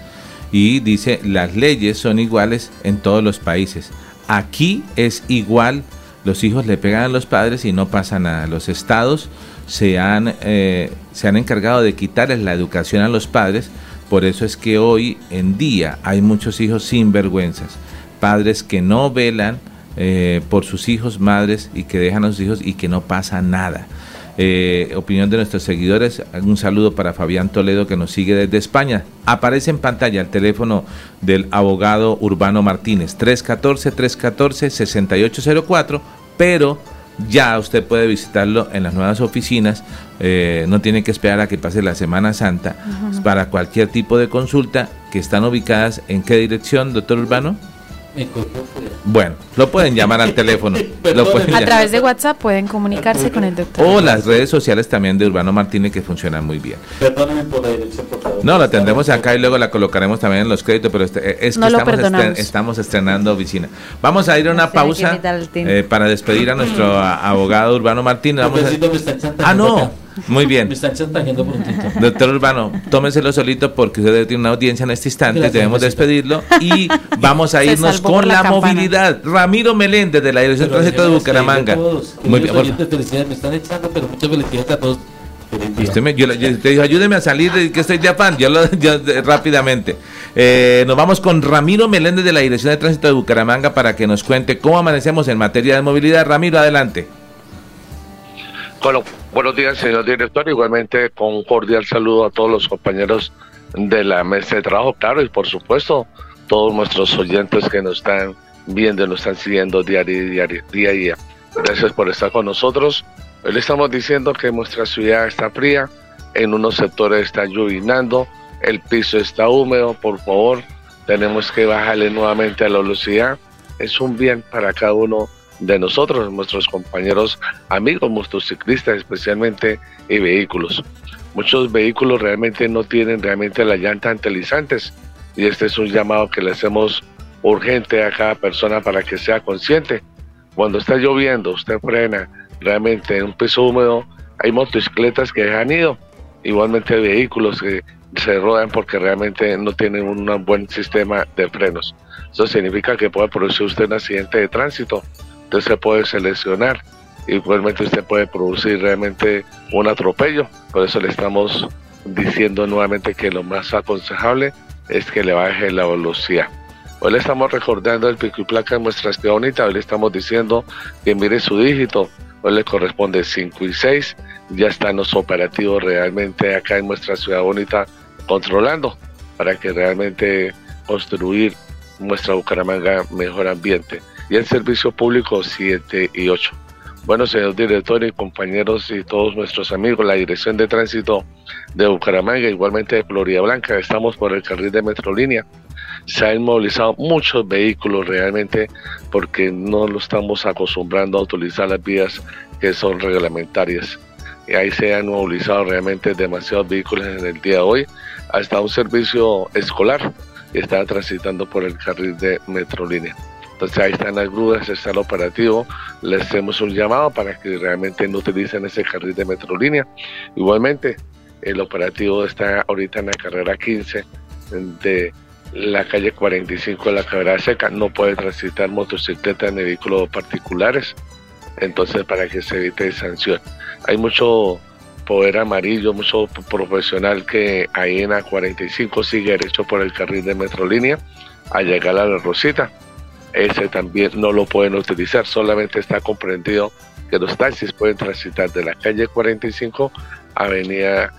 y dice, las leyes son iguales en todos los países. Aquí es igual, los hijos le pegan a los padres y no pasa nada. Los estados se han, eh, se han encargado de quitarles la educación a los padres, por eso es que hoy en día hay muchos hijos sin vergüenzas, padres que no velan eh, por sus hijos, madres y que dejan a sus hijos y que no pasa nada. Eh, opinión de nuestros seguidores. Un saludo para Fabián Toledo que nos sigue desde España. Aparece en pantalla el teléfono del abogado Urbano Martínez, 314-314-6804, pero ya usted puede visitarlo en las nuevas oficinas, eh, no tiene que esperar a que pase la Semana Santa para cualquier tipo de consulta que están ubicadas en qué dirección, doctor Urbano. Bueno, lo pueden llamar al teléfono. <laughs> a través de WhatsApp pueden comunicarse con el doctor. O las redes sociales también de Urbano Martínez que funcionan muy bien. Perdónenme por la dirección, por favor. No, la tendremos acá y luego la colocaremos también en los créditos, pero este, es que estamos, estamos, estrenando oficina. Vamos a ir a una pausa eh, para despedir a nuestro abogado Urbano Martínez. Vamos a... Ah, no. Muy bien. <laughs> Me están chantajeando por un Doctor Urbano, tómeselo solito porque usted tiene una audiencia en este instante, debemos despedirlo y <laughs> vamos a irnos con la, movilidad. Ramiro Meléndez de la Dirección de Tránsito de Bucaramanga. Muy bien. Me están echando, pero muchas felicidades a todos. Usted me, yo, te digo, ayúdeme a salir de que estoy de afán, yo, lo, rápidamente. Eh, nos vamos con Ramiro Meléndez de la Dirección de Tránsito de Bucaramanga para que nos cuente cómo amanecemos en materia de movilidad. Ramiro, adelante. Bueno, buenos días, señor director. Igualmente, con un cordial saludo a todos los compañeros de la mesa de trabajo, claro, y por supuesto, todos nuestros oyentes que nos están viendo, nos están siguiendo a día, a día. Gracias por estar con nosotros. Le estamos diciendo que nuestra ciudad está fría, en unos sectores está llovinando, el piso está húmedo, por favor, tenemos que bajarle nuevamente a la velocidad. Es un bien para cada uno de nosotros, nuestros compañeros amigos motociclistas especialmente y vehículos. Muchos vehículos realmente no tienen realmente las llantas antilizantes y este es un llamado que le hacemos urgente a cada persona para que sea consciente. Cuando está lloviendo, usted frena realmente en un piso húmedo, hay motocicletas que han ido, igualmente vehículos que se rodan porque realmente no tienen un buen sistema de frenos. Eso significa que puede producir usted un accidente de tránsito usted se puede seleccionar. Igualmente usted puede producir realmente un atropello. Por eso le estamos diciendo nuevamente que lo más aconsejable es que le baje la velocidad. Hoy le estamos recordando el pico y placa en nuestra ciudad bonita. Hoy le estamos diciendo que mire su dígito. Hoy le corresponde 5 y 6. Ya están los operativos realmente acá en nuestra ciudad bonita controlando para que realmente construir nuestra Bucaramanga mejor ambiente y el servicio público 7 y 8. Bueno, señor director y compañeros y todos nuestros amigos, la Dirección de Tránsito de Bucaramanga, igualmente de Florida Blanca, estamos por el carril de Metrolínea. Se han movilizado muchos vehículos realmente porque no lo estamos acostumbrando a utilizar las vías que son reglamentarias. Y ahí se han movilizado realmente demasiados vehículos en el día de hoy. Hasta un servicio escolar está transitando por el carril de Metrolínea. Entonces ahí están las grúas, está el operativo. Les hacemos un llamado para que realmente no utilicen ese carril de metrolínea. Igualmente, el operativo está ahorita en la carrera 15 de la calle 45 de la carrera seca. No puede transitar motocicletas ni vehículos particulares. Entonces, para que se evite sanción. Hay mucho poder amarillo, mucho profesional que ahí en la 45 sigue derecho por el carril de metrolínea a llegar a la Rosita ese también no lo pueden utilizar, solamente está comprendido que los taxis pueden transitar de la calle 45 a avenida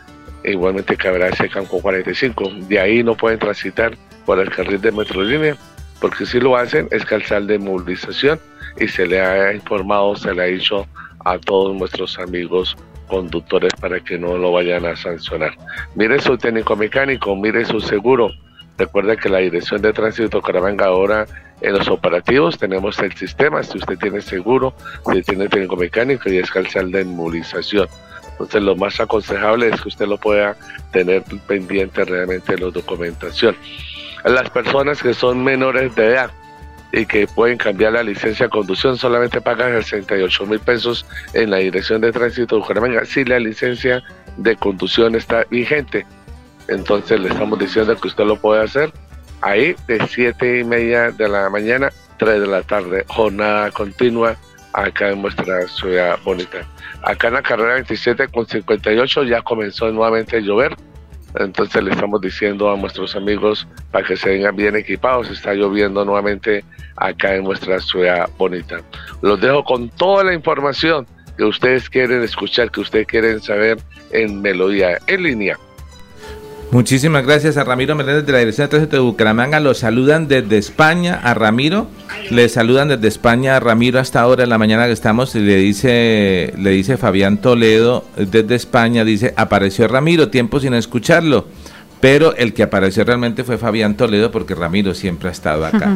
igualmente ese Campo 45, de ahí no pueden transitar por el carril de Metrolínea, porque si lo hacen es calzar de movilización y se le ha informado, se le ha dicho a todos nuestros amigos conductores para que no lo vayan a sancionar. Mire su técnico mecánico, mire su seguro. Recuerda que la Dirección de Tránsito Caravanga ahora en los operativos tenemos el sistema, si usted tiene seguro, si tiene técnico mecánico y es calzar de inmovilización. Entonces lo más aconsejable es que usted lo pueda tener pendiente realmente de la documentación. Las personas que son menores de edad, y que pueden cambiar la licencia de conducción, solamente pagan 68 mil pesos en la Dirección de Tránsito de Bucaramanga si la licencia de conducción está vigente. Entonces le estamos diciendo que usted lo puede hacer ahí de 7 y media de la mañana, 3 de la tarde, jornada continua acá en nuestra ciudad bonita. Acá en la carrera 27 con 58 ya comenzó nuevamente a llover entonces le estamos diciendo a nuestros amigos para que se vengan bien equipados. Está lloviendo nuevamente acá en nuestra ciudad bonita. Los dejo con toda la información que ustedes quieren escuchar, que ustedes quieren saber en Melodía en línea. Muchísimas gracias a Ramiro Meléndez de la Dirección de Tránsito de Bucaramanga. Los saludan desde España a Ramiro. Le saludan desde España a Ramiro hasta ahora en la mañana que estamos. Y le dice, le dice Fabián Toledo desde España, dice, apareció Ramiro, tiempo sin escucharlo. Pero el que apareció realmente fue Fabián Toledo porque Ramiro siempre ha estado acá.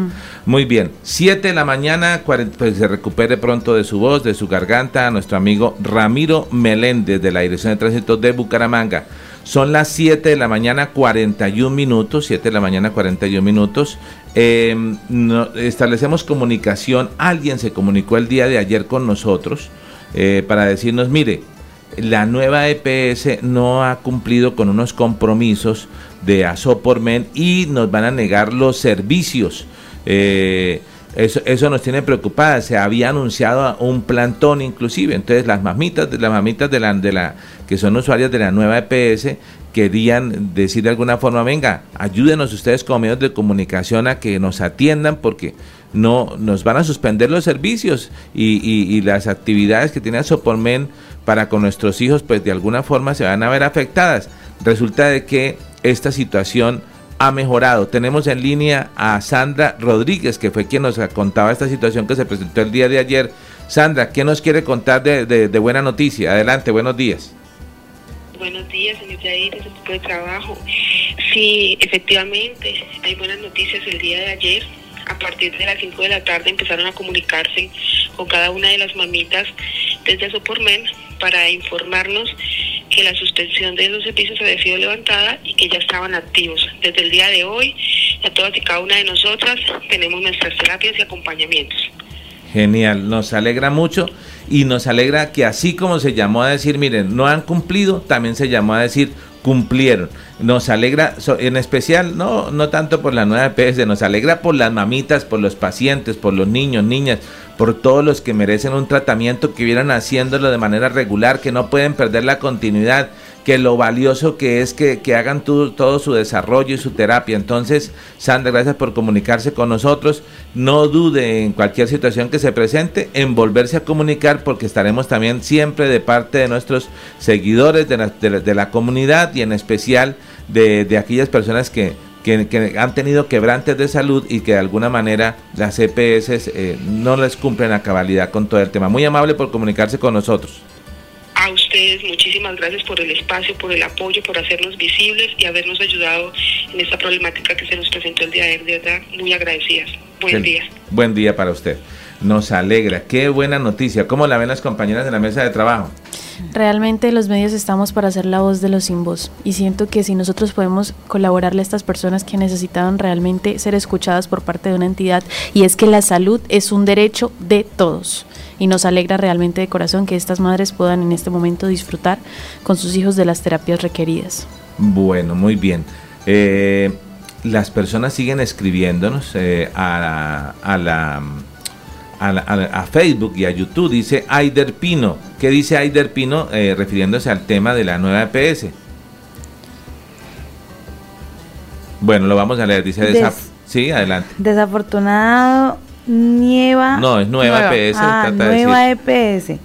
Muy bien, 7 de la mañana, pues se recupere pronto de su voz, de su garganta, nuestro amigo Ramiro Meléndez de la Dirección de Tránsito de Bucaramanga. Son las 7 de la mañana 41 minutos, 7 de la mañana 41 minutos. Em, establecemos comunicación, alguien se comunicó el día de ayer con nosotros eh, para decirnos, mire, la nueva EPS no ha cumplido con unos compromisos de Asopormen y nos van a negar los servicios. Eh, eso, eso nos tiene preocupadas. Se había anunciado un plantón inclusive. Entonces las mamitas, las mamitas de la, de la, que son usuarias de la nueva EPS querían decir de alguna forma, venga, ayúdenos ustedes como medios de comunicación a que nos atiendan porque no nos van a suspender los servicios y, y, las actividades que tiene Sopormen para con nuestros hijos pues de alguna forma se van a ver afectadas. Resulta de que esta situación ha mejorado. Tenemos en línea a Sandra Rodríguez, que fue quien nos contaba esta situación que se presentó el día de ayer. Sandra, ¿qué nos quiere contar de, buena noticia? Adelante, buenos días. Buenos días, señor ese tipo de trabajo. Sí, efectivamente, hay buenas noticias el día de ayer. A partir de las 5 de la tarde empezaron a comunicarse con cada una de las mamitas desde Sopormen para informarnos que la suspensión de los servicios había sido levantada y que ya estaban activos. Desde el día de hoy, a todas y cada una de nosotras tenemos nuestras terapias y acompañamientos. Genial, nos alegra mucho y nos alegra que así como se llamó a decir, miren, no han cumplido, también se llamó a decir, cumplieron. Nos alegra, en especial, no, no tanto por la nueva EPS, nos alegra por las mamitas, por los pacientes, por los niños, niñas, por todos los que merecen un tratamiento, que vieran haciéndolo de manera regular, que no pueden perder la continuidad, que lo valioso que es que, hagan todo su desarrollo y su terapia. Entonces, Sandra, gracias por comunicarse con nosotros. No dude en cualquier situación que se presente en volverse a comunicar porque estaremos también siempre de parte de nuestros seguidores, de la, de la comunidad y en especial de, de aquellas personas que que, han tenido quebrantes de salud y que de alguna manera las EPS eh, no les cumplen a cabalidad con todo el tema. Muy amable por comunicarse con nosotros. A ustedes muchísimas gracias por el espacio, por el apoyo, por hacernos visibles y habernos ayudado en esta problemática que se nos presentó el día de hoy. De muy agradecidas. Buen día. Buen día para usted. Nos alegra. Qué buena noticia. ¿Cómo la ven las compañeras de la mesa de trabajo? Realmente los medios estamos para hacer la voz de los sin voz y siento que si nosotros podemos colaborarle a estas personas que necesitaban realmente ser escuchadas por parte de una entidad y es que la salud es un derecho de todos y nos alegra realmente de corazón que estas madres puedan en este momento disfrutar con sus hijos de las terapias requeridas. Bueno, muy bien. Eh, las personas siguen escribiéndonos eh, a, la a, Facebook y a YouTube. Dice Aider Pino. ¿Qué dice Aider Pino eh, refiriéndose al tema de la nueva EPS? Bueno, lo vamos a leer. Dice, sí, adelante. Desafortunado, Nieva. No, es Nueva, EPS. Ah, Nueva EPS.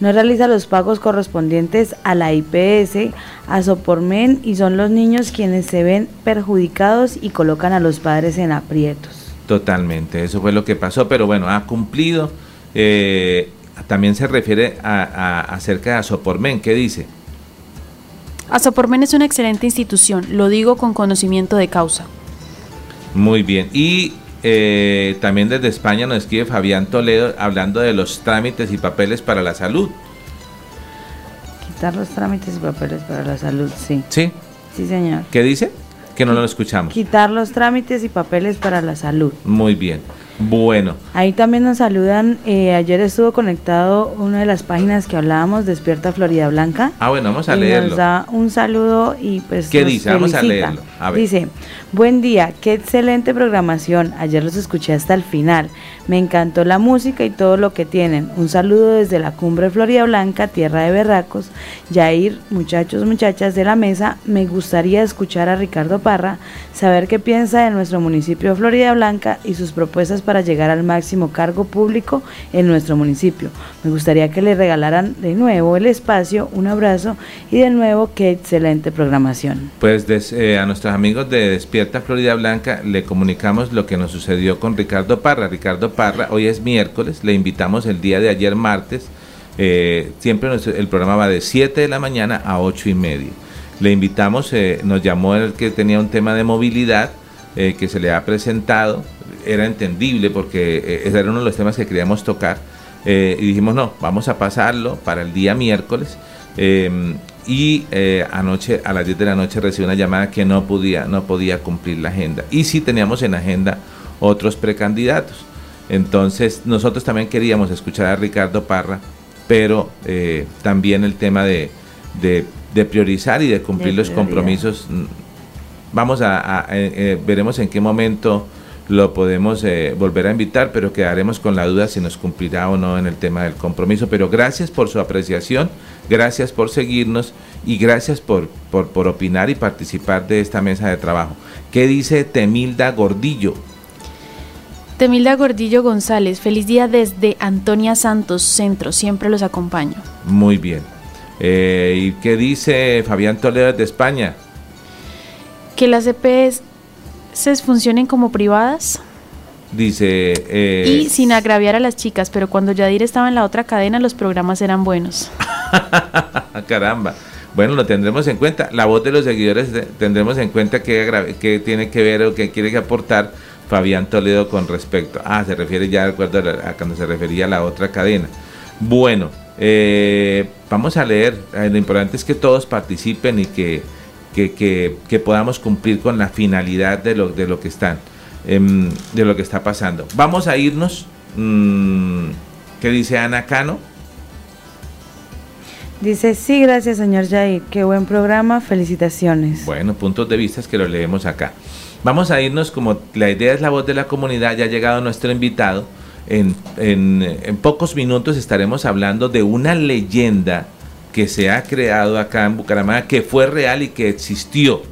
No realiza los pagos correspondientes a la IPS, a Sopormen y son los niños quienes se ven perjudicados y colocan a los padres en aprietos. Totalmente, eso fue lo que pasó, pero bueno, ha cumplido. Eh, también se refiere a, acerca de Asopormen, ¿qué dice? Asopormen es una excelente institución, lo digo con conocimiento de causa. Muy bien, y eh, también desde España nos escribe Fabián Toledo hablando de los trámites y papeles para la salud. Quitar los trámites y papeles para la salud, sí. Sí. Sí, señor. ¿Qué dice? Que no lo escuchamos. Quitar los trámites y papeles para la salud. Muy bien. Bueno. Ahí también nos saludan. Eh, ayer estuvo conectado una de las páginas que hablábamos, Despierta Florida Blanca. Ah, bueno, vamos a leerlo. Nos da un saludo y pues. ¿Qué dice? Vamos a leerlo. Dice: Buen día, qué excelente programación. Ayer los escuché hasta el final. Me encantó la música y todo lo que tienen. Un saludo desde la cumbre Florida Blanca, tierra de berracos. Yair, muchachos, muchachas de la mesa, me gustaría escuchar a Ricardo Parra, saber qué piensa de nuestro municipio de Florida Blanca y sus propuestas para llegar al máximo cargo público en nuestro municipio. Me gustaría que le regalaran de nuevo el espacio, un abrazo y de nuevo qué excelente programación. Pues eh, a nuestros amigos de Despierta Florida Blanca le comunicamos lo que nos sucedió con Ricardo Parra. Ricardo Parra, hoy es miércoles, le invitamos el día de ayer martes, eh, siempre el programa va de 7 de la mañana a 8 y media. Le invitamos, eh, nos llamó el que tenía un tema de movilidad que se le ha presentado, era entendible porque ese era uno de los temas que queríamos tocar y dijimos no, vamos a pasarlo para el día miércoles. y anoche a las 10 de la noche recibí una llamada que no podía, no podía cumplir la agenda. Y sí teníamos en agenda otros precandidatos. Entonces nosotros también queríamos escuchar a Ricardo Parra, pero eh, también el tema de, priorizar y de cumplir los compromisos. Vamos a, eh, eh, veremos en qué momento lo podemos volver a invitar, pero quedaremos con la duda si nos cumplirá o no en el tema del compromiso. Pero gracias por su apreciación, gracias por seguirnos y gracias por, por, por opinar y participar de esta mesa de trabajo. ¿Qué dice Temilda Gordillo? Temilda Gordillo González, feliz día desde Antonia Santos, Centro, siempre los acompaño. Muy bien. Eh, ¿Y qué dice Fabián Toledo de España? Que las EPS funcionen como privadas. Dice... Eh, y sin agraviar a las chicas, pero cuando Yadir estaba en la otra cadena los programas eran buenos. <laughs> Caramba. Bueno, lo tendremos en cuenta. La voz de los seguidores tendremos en cuenta qué, qué tiene que ver o qué quiere aportar Fabián Toledo con respecto. Ah, se refiere ya de acuerdo a, cuando se refería a la otra cadena. Bueno, eh, vamos a leer. Eh, lo importante es que todos participen y que, que, podamos cumplir con la finalidad de lo, de lo que están, em, de lo que está pasando. Vamos a irnos. Mm, ¿Qué dice Ana Cano? Dice, sí, gracias señor Jair, qué buen programa, felicitaciones. Bueno, puntos de vista que lo leemos acá. Vamos a irnos como la idea es la voz de la comunidad, ya ha llegado nuestro invitado. En, en, pocos minutos estaremos hablando de una leyenda que se ha creado acá en Bucaramanga, que fue real y que existió.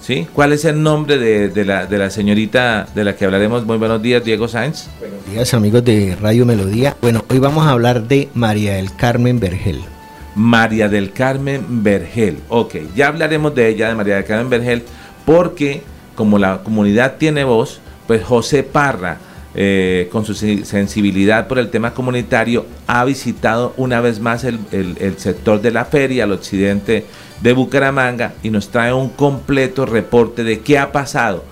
¿Sí? ¿Cuál es el nombre de, la, de la señorita de la que hablaremos? Muy buenos días, Diego Sáenz. Buenos días, amigos de Radio Melodía. Bueno, hoy vamos a hablar de María del Carmen Vergel. María del Carmen Vergel. Ok, ya hablaremos de ella, de María del Carmen Vergel, porque como la comunidad tiene voz, pues José Parra, eh, con su sensibilidad por el tema comunitario, ha visitado una vez más el, sector de la feria al occidente de Bucaramanga y nos trae un completo reporte de qué ha pasado,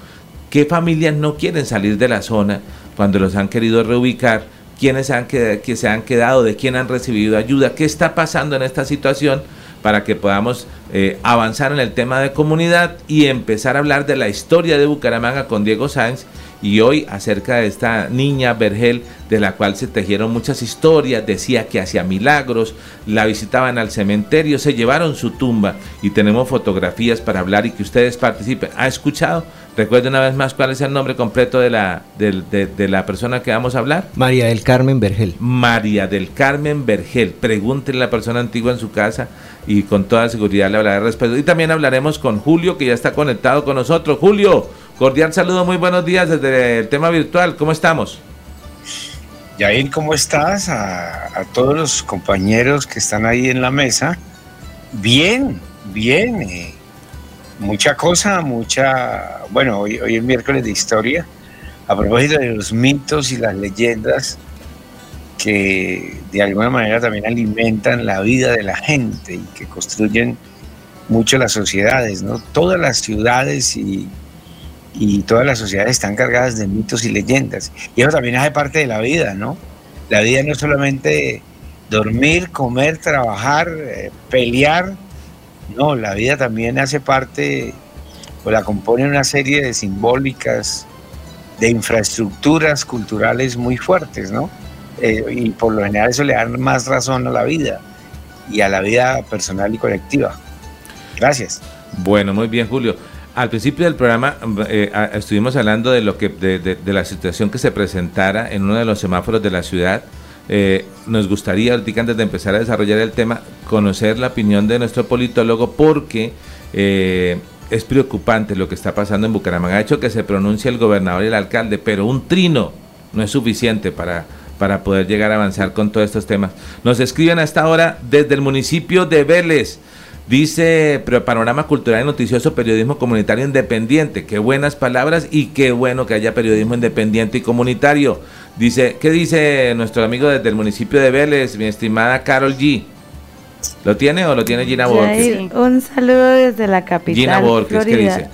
qué familias no quieren salir de la zona cuando los han querido reubicar, quiénes se han quedado, de quién han recibido ayuda, qué está pasando en esta situación para que podamos eh, avanzar en el tema de comunidad y empezar a hablar de la historia de Bucaramanga con Diego Sáenz y hoy acerca de esta niña Vergel de la cual se tejieron muchas historias, decía que hacía milagros, la visitaban al cementerio, se llevaron su tumba y tenemos fotografías para hablar y que ustedes participen. ¿Ha escuchado? Recuerde una vez más cuál es el nombre completo de la, de, la persona que vamos a hablar. María del Carmen Vergel. María del Carmen Vergel. Pregúntenle a la persona antigua en su casa y con toda seguridad le hablaré respeto. Y también hablaremos con Julio, que ya está conectado con nosotros. Julio, cordial saludo, muy buenos días desde el tema virtual. ¿Cómo estamos? Yair, ¿cómo estás? A, todos los compañeros que están ahí en la mesa. Bien, bien. Eh, mucha cosa, mucha... Bueno, hoy, hoy es miércoles de historia. A propósito de los mitos y las leyendas que de alguna manera también alimentan la vida de la gente y que construyen mucho las sociedades, ¿no? Todas las ciudades y, y todas las sociedades están cargadas de mitos y leyendas. Y eso también hace parte de la vida, ¿no? La vida no es solamente dormir, comer, trabajar, eh, pelear, no, la vida también hace parte, o la compone una serie de simbólicas, de infraestructuras culturales muy fuertes, ¿no? Eh, y por lo general eso le da más razón a la vida y a la vida personal y colectiva. Gracias. Bueno, muy bien, Julio. Al principio del programa eh, estuvimos hablando de lo que de, la situación que se presentara en uno de los semáforos de la ciudad. Eh, nos gustaría, antes de empezar a desarrollar el tema, conocer la opinión de nuestro politólogo porque es preocupante lo que está pasando en Bucaramanga. Ha hecho que se pronuncie el gobernador y el alcalde, pero un trino no es suficiente para para poder llegar a avanzar con todos estos temas. Nos escriben a esta hora desde el municipio de Vélez. Dice Panorama Cultural y Noticioso Periodismo Comunitario Independiente. Qué buenas palabras y qué bueno que haya periodismo independiente y comunitario. Dice, ¿qué dice nuestro amigo desde el municipio de Vélez, mi estimada Carol G? ¿Lo tiene o lo tiene Gina Borges? Un saludo desde la capital. Gina Borges, ¿qué dice?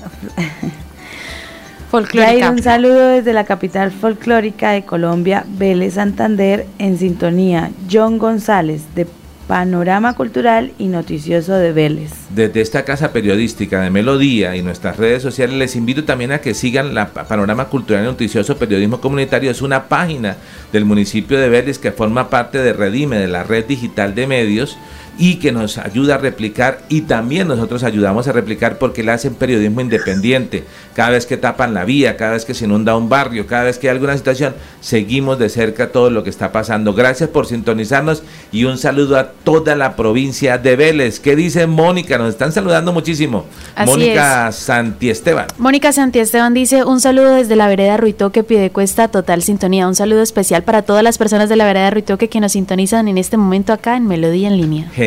<laughs> folclórica. un saludo desde la capital folclórica de Colombia, Vélez Santander, en sintonía. John González, de Panorama Cultural y Noticioso de Vélez. Desde esta casa periodística de Melodía y nuestras redes sociales les invito también a que sigan la Panorama Cultural y Noticioso Periodismo Comunitario. Es una página del municipio de Vélez que forma parte de Redime, de la red digital de medios y que nos ayuda a replicar y también nosotros ayudamos a replicar porque le hacen periodismo independiente. Cada vez que tapan la vía, cada vez que se inunda un barrio, cada vez que hay alguna situación, seguimos de cerca todo lo que está pasando. Gracias por sintonizarnos y un saludo a toda la provincia de Vélez. ¿Qué dice Mónica? Nos están saludando muchísimo. Mónica Santiesteban. Mónica Santiesteban dice un saludo desde la vereda Ruitoque, pide cuesta total sintonía. Un saludo especial para todas las personas de la vereda Ruitoque que nos sintonizan en este momento acá en Melodía en línea. Genial.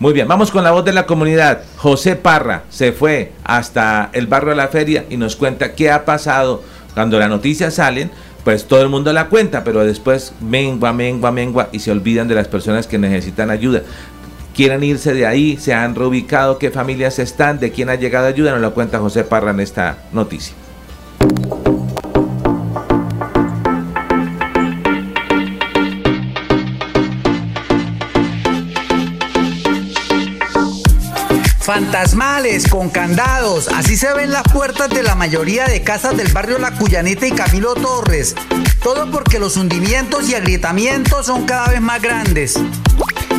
Muy bien, vamos con la voz de la comunidad. José Parra se fue hasta el barrio de la feria y nos cuenta qué ha pasado cuando las noticias salen. Pues todo el mundo la cuenta, pero después mengua, mengua, mengua y se olvidan de las personas que necesitan ayuda. Quieren irse de ahí, se han reubicado, qué familias están, de quién ha llegado ayuda, nos lo cuenta José Parra en esta noticia. Fantasmales, con candados. Así se ven las puertas de la mayoría de casas del barrio La Cuyanita y Camilo Torres. Todo porque los hundimientos y agrietamientos son cada vez más grandes.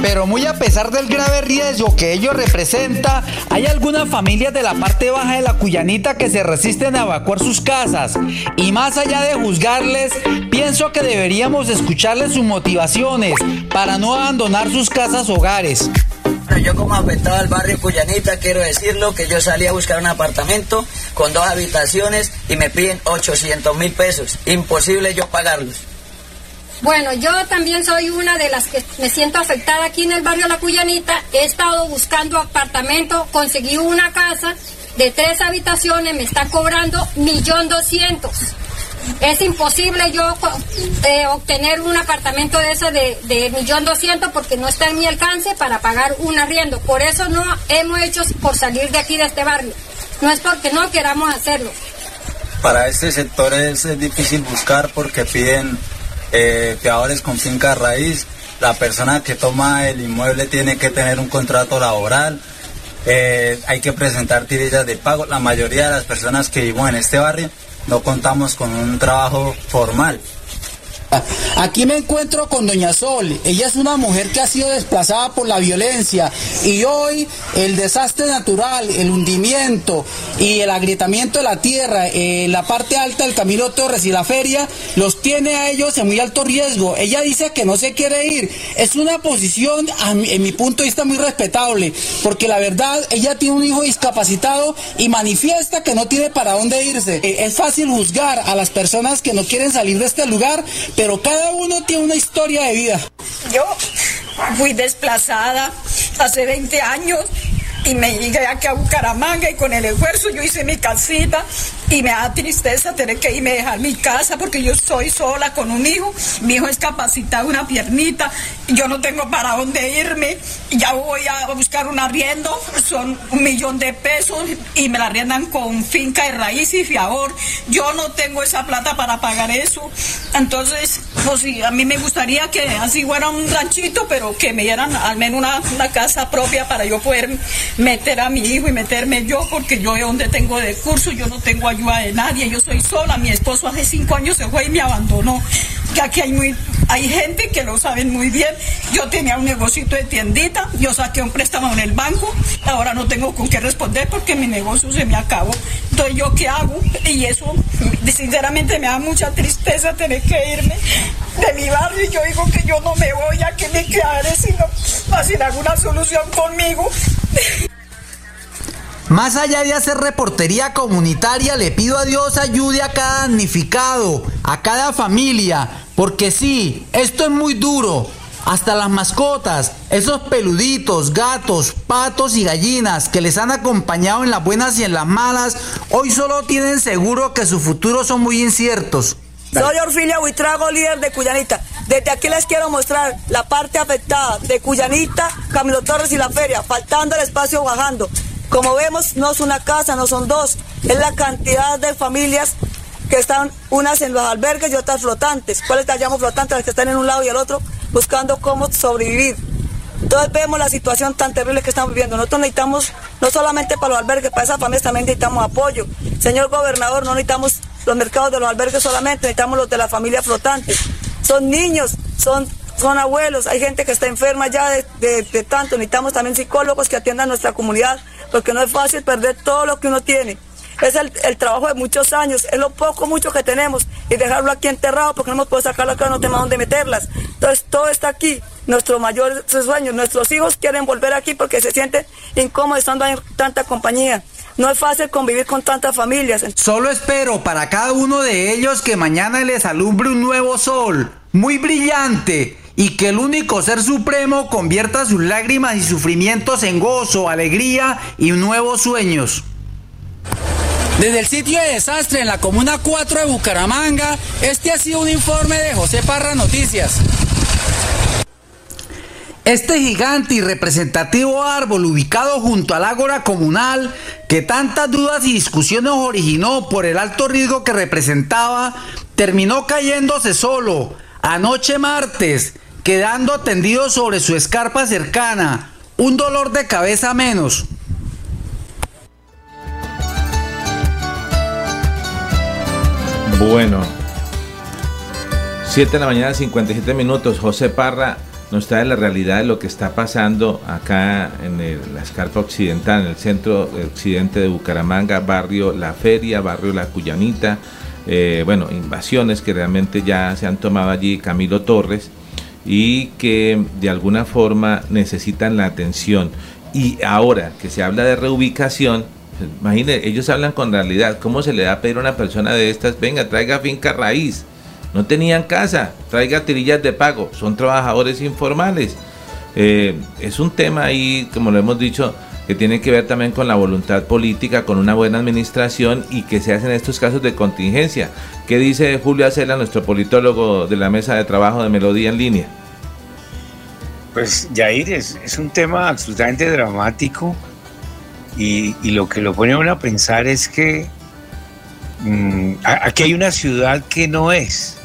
Pero muy a pesar del grave riesgo que ello representa, hay algunas familias de la parte baja de la Cuyanita que se resisten a evacuar sus casas. Y más allá de juzgarles, pienso que deberíamos escucharles sus motivaciones para no abandonar sus casas hogares yo como afectado al barrio Cuyanita quiero decirlo que yo salí a buscar un apartamento con dos habitaciones y me piden 800 mil pesos. Imposible yo pagarlos. Bueno, yo también soy una de las que me siento afectada aquí en el barrio La Cuyanita. He estado buscando apartamento, conseguí una casa de tres habitaciones, me está cobrando millón doscientos. Es imposible yo eh, obtener un apartamento de ese de, millón doscientos porque no está en mi alcance para pagar un arriendo. Por eso no hemos hecho por salir de aquí de este barrio. No es porque no queramos hacerlo. Para este sector es, difícil buscar porque piden eh, con finca raíz. La persona que toma el inmueble tiene que tener un contrato laboral. Eh, hay que presentar tirillas de pago. La mayoría de las personas que vivimos en este barrio no contamos con un trabajo formal. Aquí me encuentro con Doña Sol. Ella es una mujer que ha sido desplazada por la violencia y hoy el desastre natural, el hundimiento y el agrietamiento de la tierra, eh, la parte alta del Camino Torres y la feria los tiene a ellos en muy alto riesgo. Ella dice que no se quiere ir. Es una posición, en mi punto de vista, muy respetable, porque la verdad, ella tiene un hijo discapacitado y manifiesta que no tiene para dónde irse. Eh, es fácil juzgar a las personas que no quieren salir de este lugar pero cada uno tiene una historia de vida. Yo fui desplazada hace 20 años y me llegué aquí a Bucaramanga y con el esfuerzo yo hice mi casita y me da tristeza tener que irme a dejar mi casa porque yo soy sola con un hijo, mi hijo es capacitado una piernita, yo no tengo para dónde irme, ya voy a buscar un arriendo, son un millón de pesos y me la arriendan con finca de raíz y fiador, yo no tengo esa plata para pagar eso, entonces pues a mí me gustaría que así fuera un ranchito, pero que me dieran al menos una, una casa propia para yo poder meter a mi hijo y meterme yo, porque yo de donde tengo de curso, yo no tengo ayuda de nadie, yo soy sola, mi esposo hace cinco años se fue y me abandonó, que aquí hay muy, hay gente que lo saben muy bien, yo tenía un negocito de tiendita, yo saqué un préstamo en el banco, ahora no tengo con qué responder porque mi negocio se me acabó, entonces yo qué hago, y eso sinceramente me da mucha tristeza tener que irme de mi barrio. Y yo digo que yo no me voy a que me quedaré sino sin alguna solución conmigo. Más allá de hacer reportería comunitaria, le pido a Dios ayude a cada damnificado, a cada familia, porque sí, esto es muy duro. Hasta las mascotas, esos peluditos, gatos, patos y gallinas que les han acompañado en las buenas y en las malas, hoy solo tienen seguro que sus futuros son muy inciertos. Soy Orfilia Huitrago, líder de Cuyanita. Desde aquí les quiero mostrar la parte afectada de Cuyanita, Camilo Torres y la feria, faltando el espacio bajando. Como vemos, no es una casa, no son dos, es la cantidad de familias que están unas en los albergues y otras flotantes. ¿Cuáles llamamos flotantes? Las que están en un lado y el otro, buscando cómo sobrevivir. Entonces vemos la situación tan terrible que estamos viviendo. Nosotros necesitamos, no solamente para los albergues, para esas familias también necesitamos apoyo. Señor gobernador, no necesitamos los mercados de los albergues solamente, necesitamos los de la familia flotante. Son niños, son, son abuelos, hay gente que está enferma ya de, tanto. Necesitamos también psicólogos que atiendan nuestra comunidad, porque no es fácil perder todo lo que uno tiene. Es el, el, trabajo de muchos años, es lo poco, mucho que tenemos y dejarlo aquí enterrado porque no hemos podido sacarlo acá, no tenemos dónde meterlas. Entonces todo está aquí, nuestros mayores sueños, nuestros hijos quieren volver aquí porque se sienten incómodos estando en tanta compañía. No es fácil convivir con tantas familias. Solo espero para cada uno de ellos que mañana les alumbre un nuevo sol, muy brillante, y que el único ser supremo convierta sus lágrimas y sufrimientos en gozo, alegría y nuevos sueños. Desde el sitio de desastre en la Comuna 4 de Bucaramanga, este ha sido un informe de José Parra Noticias. Este gigante y representativo árbol ubicado junto al ágora comunal, que tantas dudas y discusiones originó por el alto riesgo que representaba, terminó cayéndose solo anoche martes, quedando tendido sobre su escarpa cercana, un dolor de cabeza menos. Bueno, 7 de la mañana, 57 minutos. José Parra nos trae la realidad de lo que está pasando acá en la escarpa occidental, en el centro occidente de Bucaramanga, barrio La Feria, barrio La Cuyanita. Eh, bueno, invasiones que realmente ya se han tomado allí Camilo Torres y que de alguna forma necesitan la atención. Y ahora que se habla de reubicación, pues, imagine, ellos hablan con realidad. ¿Cómo se le da a pedir a una persona de estas, venga, traiga finca raíz? No tenían casa, traiga tirillas de pago, son trabajadores informales. Eh, es un tema ahí, como lo hemos dicho, que tiene que ver también con la voluntad política, con una buena administración y que se hacen estos casos de contingencia. ¿Qué dice Julio Acela, nuestro politólogo de la mesa de trabajo de Melodía en línea? Pues Yair, es, es un tema absolutamente dramático y, lo que lo pone a uno a pensar es que mm, aquí hay una ciudad que no es.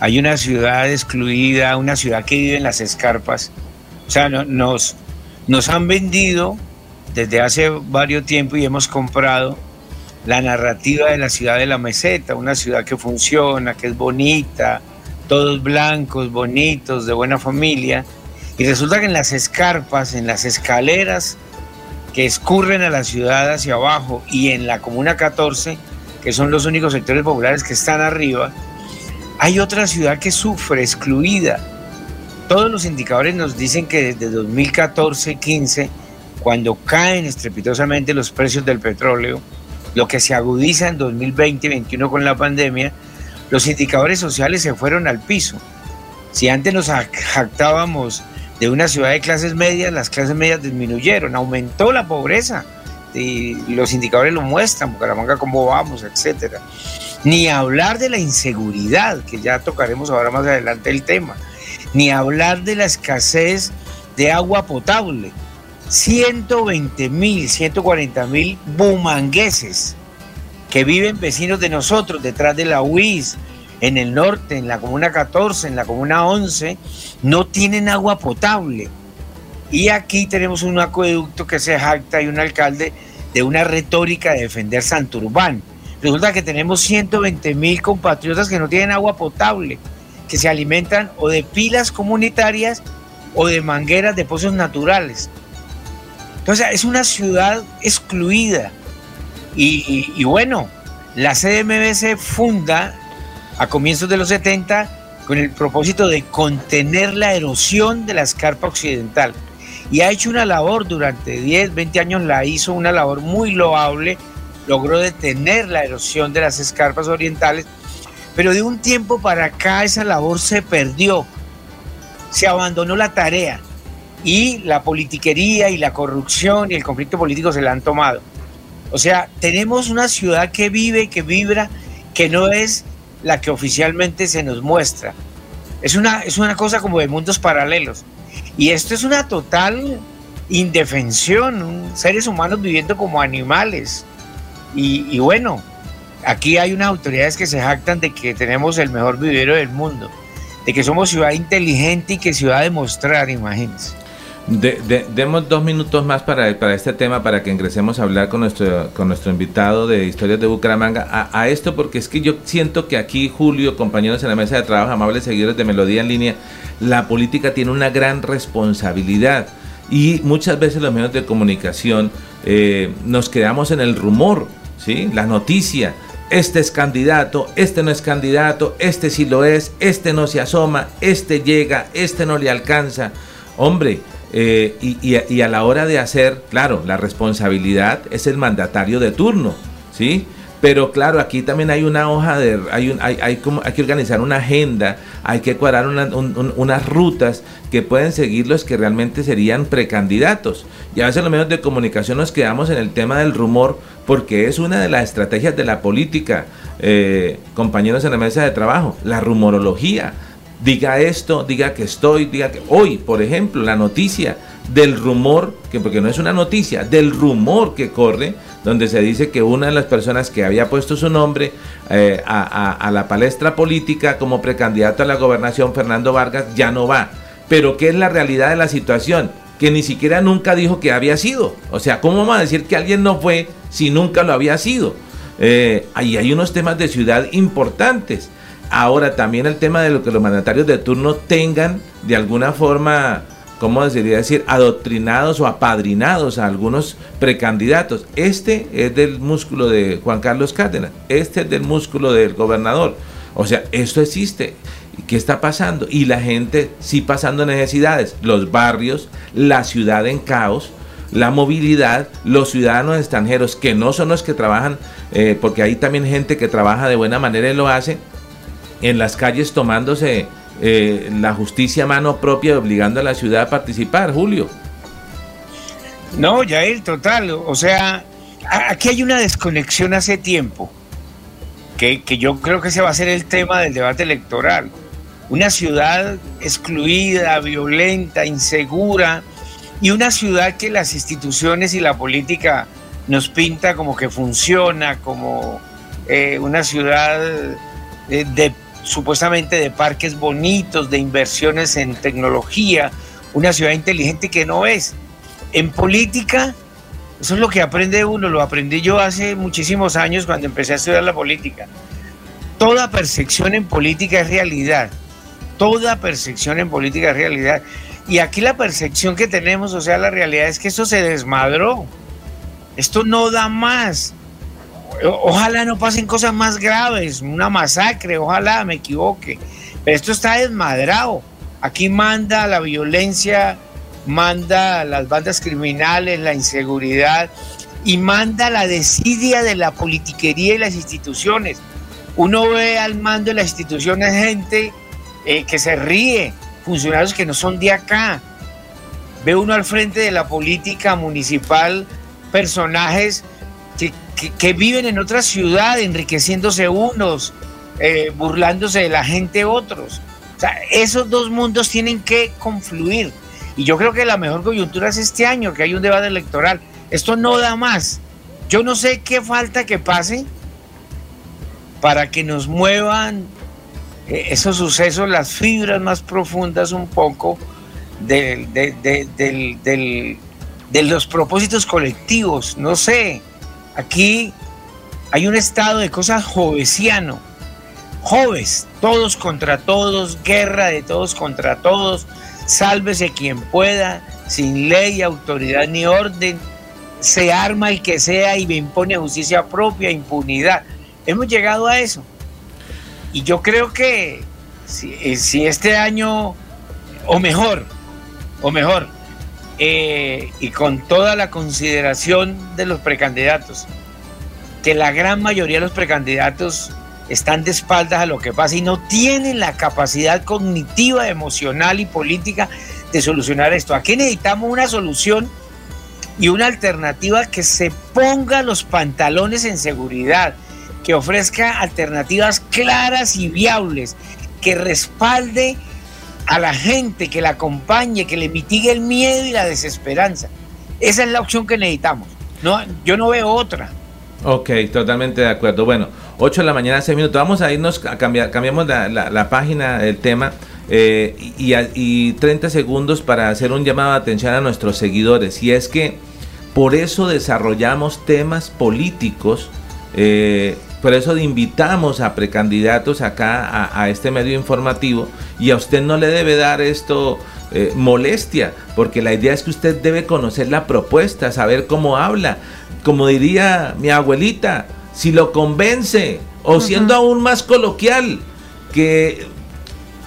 Hay una ciudad excluida, una ciudad que vive en las escarpas. O sea, no- nos, nos han vendido desde hace varios tiempo y hemos comprado la narrativa de la ciudad de la meseta, una ciudad que funciona, que es bonita, todos blancos, bonitos, de buena familia. Y resulta que en las escarpas, en las escaleras que escurren a la ciudad hacia abajo y en la Comuna 14, que son los únicos sectores populares que están arriba, hay otra ciudad que sufre, excluida. Todos los indicadores nos dicen que desde 2014-15, cuando caen estrepitosamente los precios del petróleo, lo que se agudiza en 2020-21 con la pandemia, los indicadores sociales se fueron al piso. Si antes nos jactábamos de una ciudad de clases medias, las clases medias disminuyeron, aumentó la pobreza y los indicadores lo muestran, Bucaramanga cómo vamos, etcétera. Ni hablar de la inseguridad, que ya tocaremos ahora más adelante el tema, ni hablar de la escasez de agua potable. 120 mil, 140 mil bumangueses que viven vecinos de nosotros, detrás de la UIS, en el norte, en la comuna 14, en la comuna 11, no tienen agua potable. Y aquí tenemos un acueducto que se jacta y un alcalde de una retórica de defender Santurbán. Resulta que tenemos 120 mil compatriotas que no tienen agua potable, que se alimentan o de pilas comunitarias o de mangueras de pozos naturales. Entonces es una ciudad excluida. Y, bueno, la CDMB funda a comienzos de los 70 con el propósito de contener la erosión de la escarpa occidental. Y ha hecho una labor durante 10, 20 años, la hizo una labor muy loable, logró detener la erosión de las escarpas orientales, pero de un tiempo para acá esa labor se perdió, se abandonó la tarea y la politiquería y la corrupción y el conflicto político se la han tomado. O sea, tenemos una ciudad que vive, que vibra, que no es la que oficialmente se nos muestra. Es una, es una cosa como de mundos paralelos. Y esto es una total indefensión, seres humanos viviendo como animales. Y, bueno, aquí hay unas autoridades que se jactan de que tenemos el mejor vivero del mundo, de que somos ciudad inteligente y que ciudad de mostrar, imagínense. De, demos dos minutos más para, para, este tema, para que ingresemos a hablar con nuestro, con nuestro invitado de Historias de Bucaramanga. A, a, esto, porque es que yo siento que aquí, Julio, compañeros en la mesa de trabajo, amables seguidores de Melodía en línea, la política tiene una gran responsabilidad. Y muchas veces los medios de comunicación eh, nos quedamos en el rumor, ¿sí? la noticia. Este es candidato, este no es candidato, este sí lo es, este no se asoma, este llega, este no le alcanza. Hombre, eh, y, a, la hora de hacer, claro, la responsabilidad es el mandatario de turno, ¿sí? Pero claro, aquí también hay una hoja de, hay, un, hay, hay, como, hay que organizar una agenda, hay que cuadrar unas rutas que pueden seguir los que realmente serían precandidatos. Y a veces los medios de comunicación nos quedamos en el tema del rumor porque es una de las estrategias de la política, eh, compañeros en la mesa de trabajo, la rumorología diga esto, diga que estoy, diga que hoy, por ejemplo, la noticia del rumor, que porque no es una noticia, del rumor que corre, donde se dice que una de las personas que había puesto su nombre eh, a, la palestra política como precandidato a la gobernación, Fernando Vargas, ya no va. Pero ¿qué es la realidad de la situación? Que ni siquiera nunca dijo que había sido. O sea, ¿cómo vamos a decir que alguien no fue si nunca lo había sido? Eh, ahí hay unos temas de ciudad importantes. Ahora también el tema de lo que los mandatarios de turno tengan de alguna forma, ¿cómo debería decir? Adoctrinados o apadrinados a algunos precandidatos. Este es del músculo de Juan Carlos Cárdenas, este es del músculo del gobernador. O sea, esto existe. ¿Qué está pasando? Y la gente sí pasando necesidades. Los barrios, la ciudad en caos, la movilidad, los ciudadanos extranjeros que no son los que trabajan, eh, porque hay también gente que trabaja de buena manera y lo hace, en las calles tomándose eh, la justicia a mano propia obligando a la ciudad a participar, Julio. No, Yael, total. O sea, aquí hay una desconexión hace tiempo, que, que yo creo que ese va a ser el tema del debate electoral. Una ciudad excluida, violenta, insegura, y una ciudad que las instituciones y la política nos pinta como que funciona, como eh, una ciudad eh, de supuestamente de parques bonitos, de inversiones en tecnología, una ciudad inteligente que no es. En política, eso es lo que aprende uno, lo aprendí yo hace muchísimos años cuando empecé a estudiar la política. Toda percepción en política es realidad. Toda percepción en política es realidad. Y aquí la percepción que tenemos, o sea, la realidad es que esto se desmadró. Esto no da más ojalá no pasen cosas más graves, una masacre, ojalá me equivoque. Pero esto está desmadrado. Aquí manda la violencia, manda las bandas criminales, la inseguridad y manda la desidia de la politiquería y las instituciones. Uno ve al mando de la institución a gente eh, que se ríe, funcionarios que no son de acá. Ve uno al frente de la política municipal personajes que, que, viven en otra ciudad, enriqueciéndose unos, eh, burlándose de la gente otros. O sea, esos dos mundos tienen que confluir. Y yo creo que la mejor coyuntura es este año, que hay un debate electoral. Esto no da más. Yo no sé qué falta que pase para que nos muevan eh, esos sucesos, las fibras más profundas un poco de, de los propósitos colectivos. No sé, aquí hay un estado de cosas jovesiano. Joves, todos contra todos, guerra de todos contra todos, sálvese quien pueda, sin ley, autoridad ni orden, se arma el que sea y me impone justicia propia, impunidad. Hemos llegado a eso. Y yo creo que si, eh, este año, o mejor, o mejor, eh, y con toda la consideración de los precandidatos, que la gran mayoría de los precandidatos están de espaldas a lo que pasa y no tienen la capacidad cognitiva, emocional y política de solucionar esto. Aquí necesitamos una solución y una alternativa que se ponga los pantalones en seguridad, que ofrezca alternativas claras y viables, que respalde a la gente, que la acompañe, que le mitigue el miedo y la desesperanza. Esa es la opción que necesitamos. No, yo no veo otra. Ok, totalmente de acuerdo. Bueno, 8 de la mañana, 6 minutos. Vamos a irnos a cambiar, cambiamos la, página, el tema. Eh, y, y, 30 segundos para hacer un llamado de atención a nuestros seguidores. Y es que por eso desarrollamos temas políticos eh, por eso invitamos a precandidatos acá a, este medio informativo y a usted no le debe dar esto eh, molestia, porque la idea es que usted debe conocer la propuesta, saber cómo habla. Como diría mi abuelita, si lo convence, o siendo aún más coloquial, que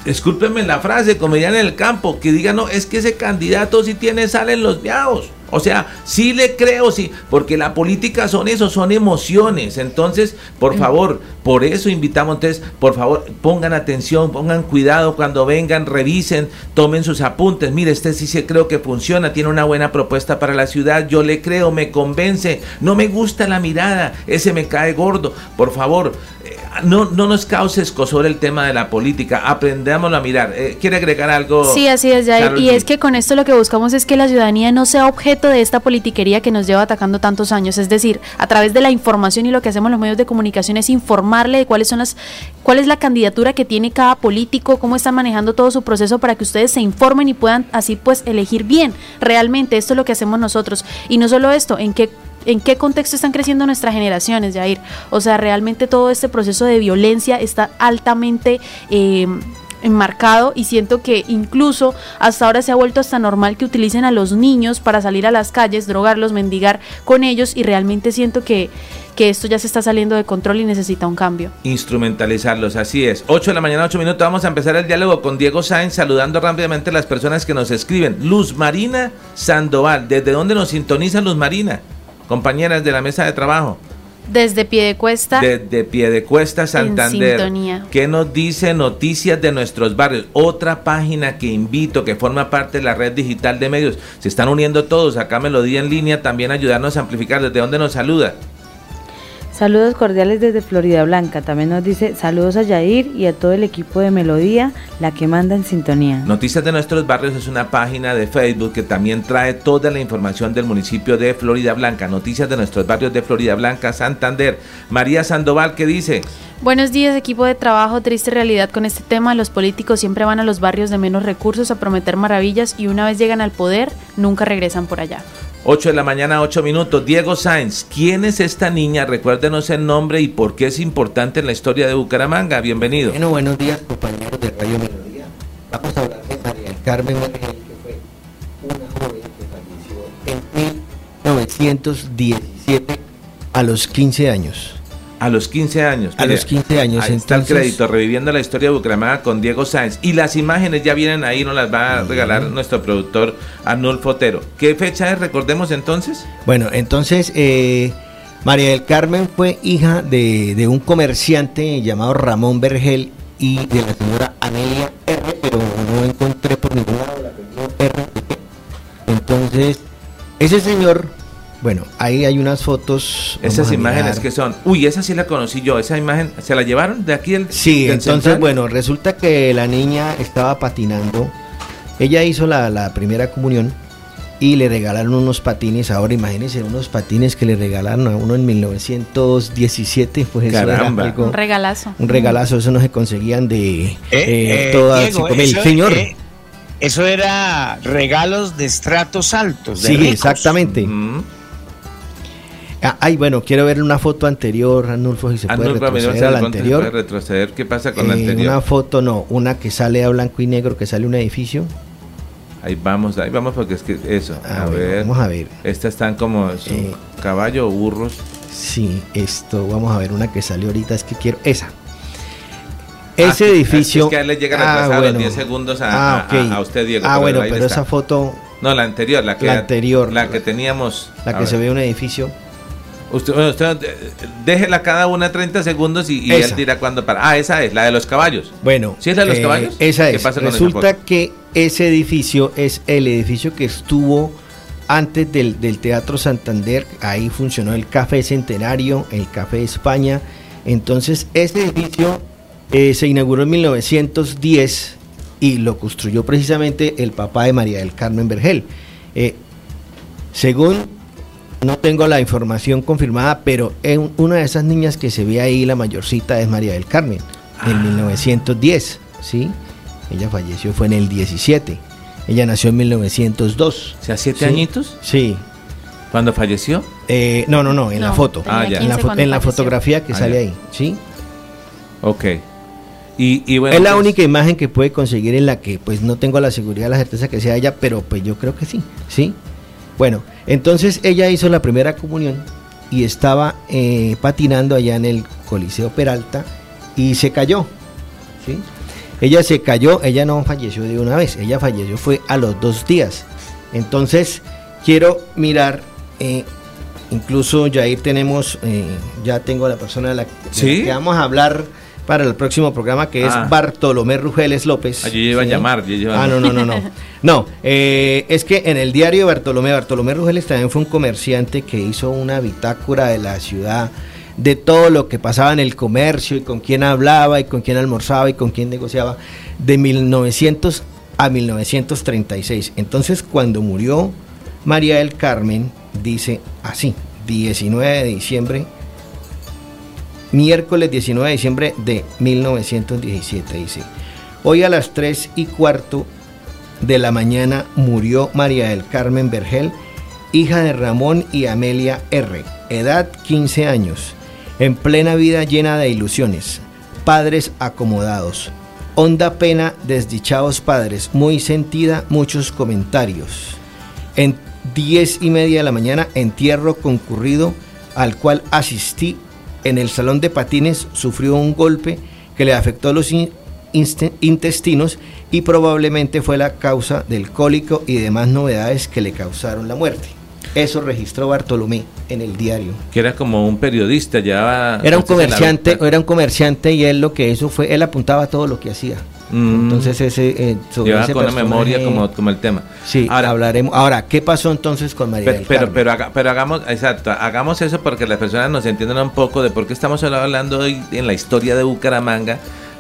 discúlpeme la frase, como dirían en el campo, que diga, no, es que ese candidato sí tiene sal en los viados. O sea, sí le creo, sí, porque la política son eso, son emociones. Entonces, por favor, por eso invitamos, entonces, por favor, pongan atención, pongan cuidado cuando vengan, revisen, tomen sus apuntes. Mire, este sí se creo que funciona, tiene una buena propuesta para la ciudad, yo le creo, me convence, no me gusta la mirada, ese me cae gordo. Por favor, no, no nos cause escosor el tema de la política, aprendámoslo a mirar. Eh, ¿Quiere agregar algo? Sí, así es, Jair. Y es que con esto lo que buscamos es que la ciudadanía no sea objeto de esta politiquería que nos lleva atacando tantos años. Es decir, a través de la información y lo que hacemos los medios de comunicación es informarle de cuáles son las, cuál es la candidatura que tiene cada político, cómo están manejando todo su proceso para que ustedes se informen y puedan así pues elegir bien. Realmente esto es lo que hacemos nosotros. Y no solo esto, en qué en qué contexto están creciendo nuestras generaciones, Jair. O sea, realmente todo este proceso de violencia está altamente... Eh, enmarcado y siento que incluso hasta ahora se ha vuelto hasta normal que utilicen a los niños para salir a las calles, drogarlos, mendigar con ellos y realmente siento que, que esto ya se está saliendo de control y necesita un cambio. Instrumentalizarlos, así es. 8 de la mañana, 8 minutos, vamos a empezar el diálogo con Diego Sáenz, saludando rápidamente a las personas que nos escriben. Luz Marina Sandoval, ¿desde dónde nos sintoniza Luz Marina? Compañeras de la mesa de trabajo. Desde Piedecuesta. Desde Piedecuesta, Santander. ¿Qué nos dice Noticias de nuestros barrios? Otra página que invito, que forma parte de la red digital de medios. Se están uniendo todos. Acá Melodía en línea, también ayudarnos a amplificar. ¿Desde dónde nos saluda? Saludos cordiales desde Florida Blanca. También nos dice saludos a Yair y a todo el equipo de Melodía, la que manda en sintonía. Noticias de nuestros barrios es una página de Facebook que también trae toda la información del municipio de Florida Blanca. Noticias de nuestros barrios de Florida Blanca, Santander. María Sandoval, ¿qué dice? Buenos días, equipo de trabajo. Triste realidad con este tema. Los políticos siempre van a los barrios de menos recursos a prometer maravillas y una vez llegan al poder, nunca regresan por allá. 8 de la mañana, 8 minutos. Diego Sáenz, ¿quién es esta niña? Recuérdenos el nombre y por qué es importante en la historia de Bucaramanga. Bienvenido. Bueno, buenos días, compañeros de Radio Melodía. Vamos a hablar de María Carmen Mergel, que fue una joven que falleció en 1917 a los 15 años. A los 15 años. A los 15 años. Ahí está el crédito, reviviendo la historia de Bucaramanga con Diego Sáenz. Y las imágenes ya vienen ahí, nos las va a regalar nuestro productor Arnulfo Otero. ¿Qué fecha es? Recordemos entonces. Bueno, entonces, eh, María del Carmen fue hija de, de un comerciante llamado Ramón Vergel y de la señora Amelia R, pero no encontré por ningún lado la R. Entonces, ese señor, bueno, ahí hay unas fotos. Esas imágenes que son. Uy, esa sí la conocí yo. Esa imagen, ¿se la llevaron de aquí del Sí, del entonces, central? bueno, resulta que la niña estaba patinando. Ella hizo la, la primera comunión y le regalaron unos patines. Ahora imagínense unos patines que le regalaron a uno en 1917. Pues eso era Caramba. algo- Un regalazo. un regalazo, eso no se conseguían de eh, Eh, todas Diego, cinco mil. eso, Señor. eh, eso era regalos de estratos altos. de Sí, ricos. exactamente. Ah, ay, bueno, quiero ver una foto anterior, Anulfo, si se puede Arnulfo, mira, retroceder a la se puede anterior. retroceder. ¿Qué pasa con la Eh, anterior? Una foto, no, una que sale a blanco y negro, que sale un edificio. Ahí vamos, ahí vamos porque es que eso. Ah, a bueno, ver. vamos a ver. Estas están como Eh, caballo o burros. Sí, esto, vamos a ver una que salió ahorita, es que quiero, esa. Ah, Ese que- edificio. Es que a le llega Ah, bueno. 10 segundos a, Ah, a- ok. a- a usted, Diego. Ah, bueno, pero está. esa foto, No, la anterior, la que, La anterior. La que teníamos. la a que se ver. ve un edificio. Usted, usted eh, déjela cada una 30 segundos y, y él dirá cuándo para. Ah, esa es, la de los caballos. Bueno, ¿Sí es la de los eh, caballos? Esa ¿Qué es. pasa con esa Resulta que ese edificio es el edificio que estuvo antes del, del Teatro Santander. Ahí funcionó el Café Centenario, el Café España. Entonces, ese edificio eh, se inauguró en 1910 y lo construyó precisamente el papá de María del Carmen Vergel. Eh, según no tengo la información confirmada, pero en una de esas niñas que se ve ahí, la mayorcita es María del Carmen, Ah. en 1910, ¿sí? Ella falleció fue en el 17. Ella nació en 1902. O sea, siete ¿sí? añitos. Sí. ¿Cuándo falleció? Eh, no, no, no, en la foto. Ah, ya. En la, 15 fo- cuando en la fotografía que Ah, sale ya. ahí, ¿sí? Ok. Y, y bueno. es la pues, única imagen que puede conseguir en la que pues no tengo la seguridad, la certeza que sea ella, pero pues yo creo que sí, ¿sí? Bueno, entonces ella hizo la primera comunión y estaba eh, patinando allá en el Coliseo Peralta y se cayó, ¿sí? Ella se cayó, ella no falleció de una vez, ella falleció fue a los dos días. Entonces quiero mirar, eh, incluso ya ahí tenemos, eh, ya tengo a la persona de la, de la que vamos a hablar para el próximo programa, que Ah. es Bartolomé Rugeles López. Ah, yo iba a llamar, yo iba a- Ah, no, no, no, no. <laughs> No, eh, es que en el diario Bartolomé, Bartolomé Rugeles también fue un comerciante que hizo una bitácora de la ciudad, de todo lo que pasaba en el comercio y con quién hablaba y con quién almorzaba y con quién negociaba, de 1900 a 1936. Entonces, cuando murió María del Carmen, dice así, 19 de diciembre miércoles 19 de diciembre de 1917, dice. Hoy a las 3 y cuarto de la mañana murió María del Carmen Vergel, hija de Ramón y Amelia R., edad 15 años, en plena vida llena de ilusiones, padres acomodados, honda pena, desdichados padres, muy sentida, muchos comentarios. En 10 y media de la mañana, entierro concurrido al cual asistí en el salón de patines, sufrió un golpe que le afectó los in- intestinos y probablemente fue la causa del cólico y demás novedades que le causaron la muerte. Eso registró Bartolomé en el diario. Que era como un periodista, llevaba. Era un comerciante, era un comerciante y él lo que hizo fue, él apuntaba todo lo que hacía. Mm. Entonces ese, eh, sobre Llevaba ese con una memoria como, como el tema. Sí, Ahora- hablaremos. Ahora, ¿qué pasó entonces con María Pero, del pero, pero, haga- pero hagamos, exacto, hagamos eso porque las personas nos entiendan un poco de por qué estamos hablando hoy en la historia de Bucaramanga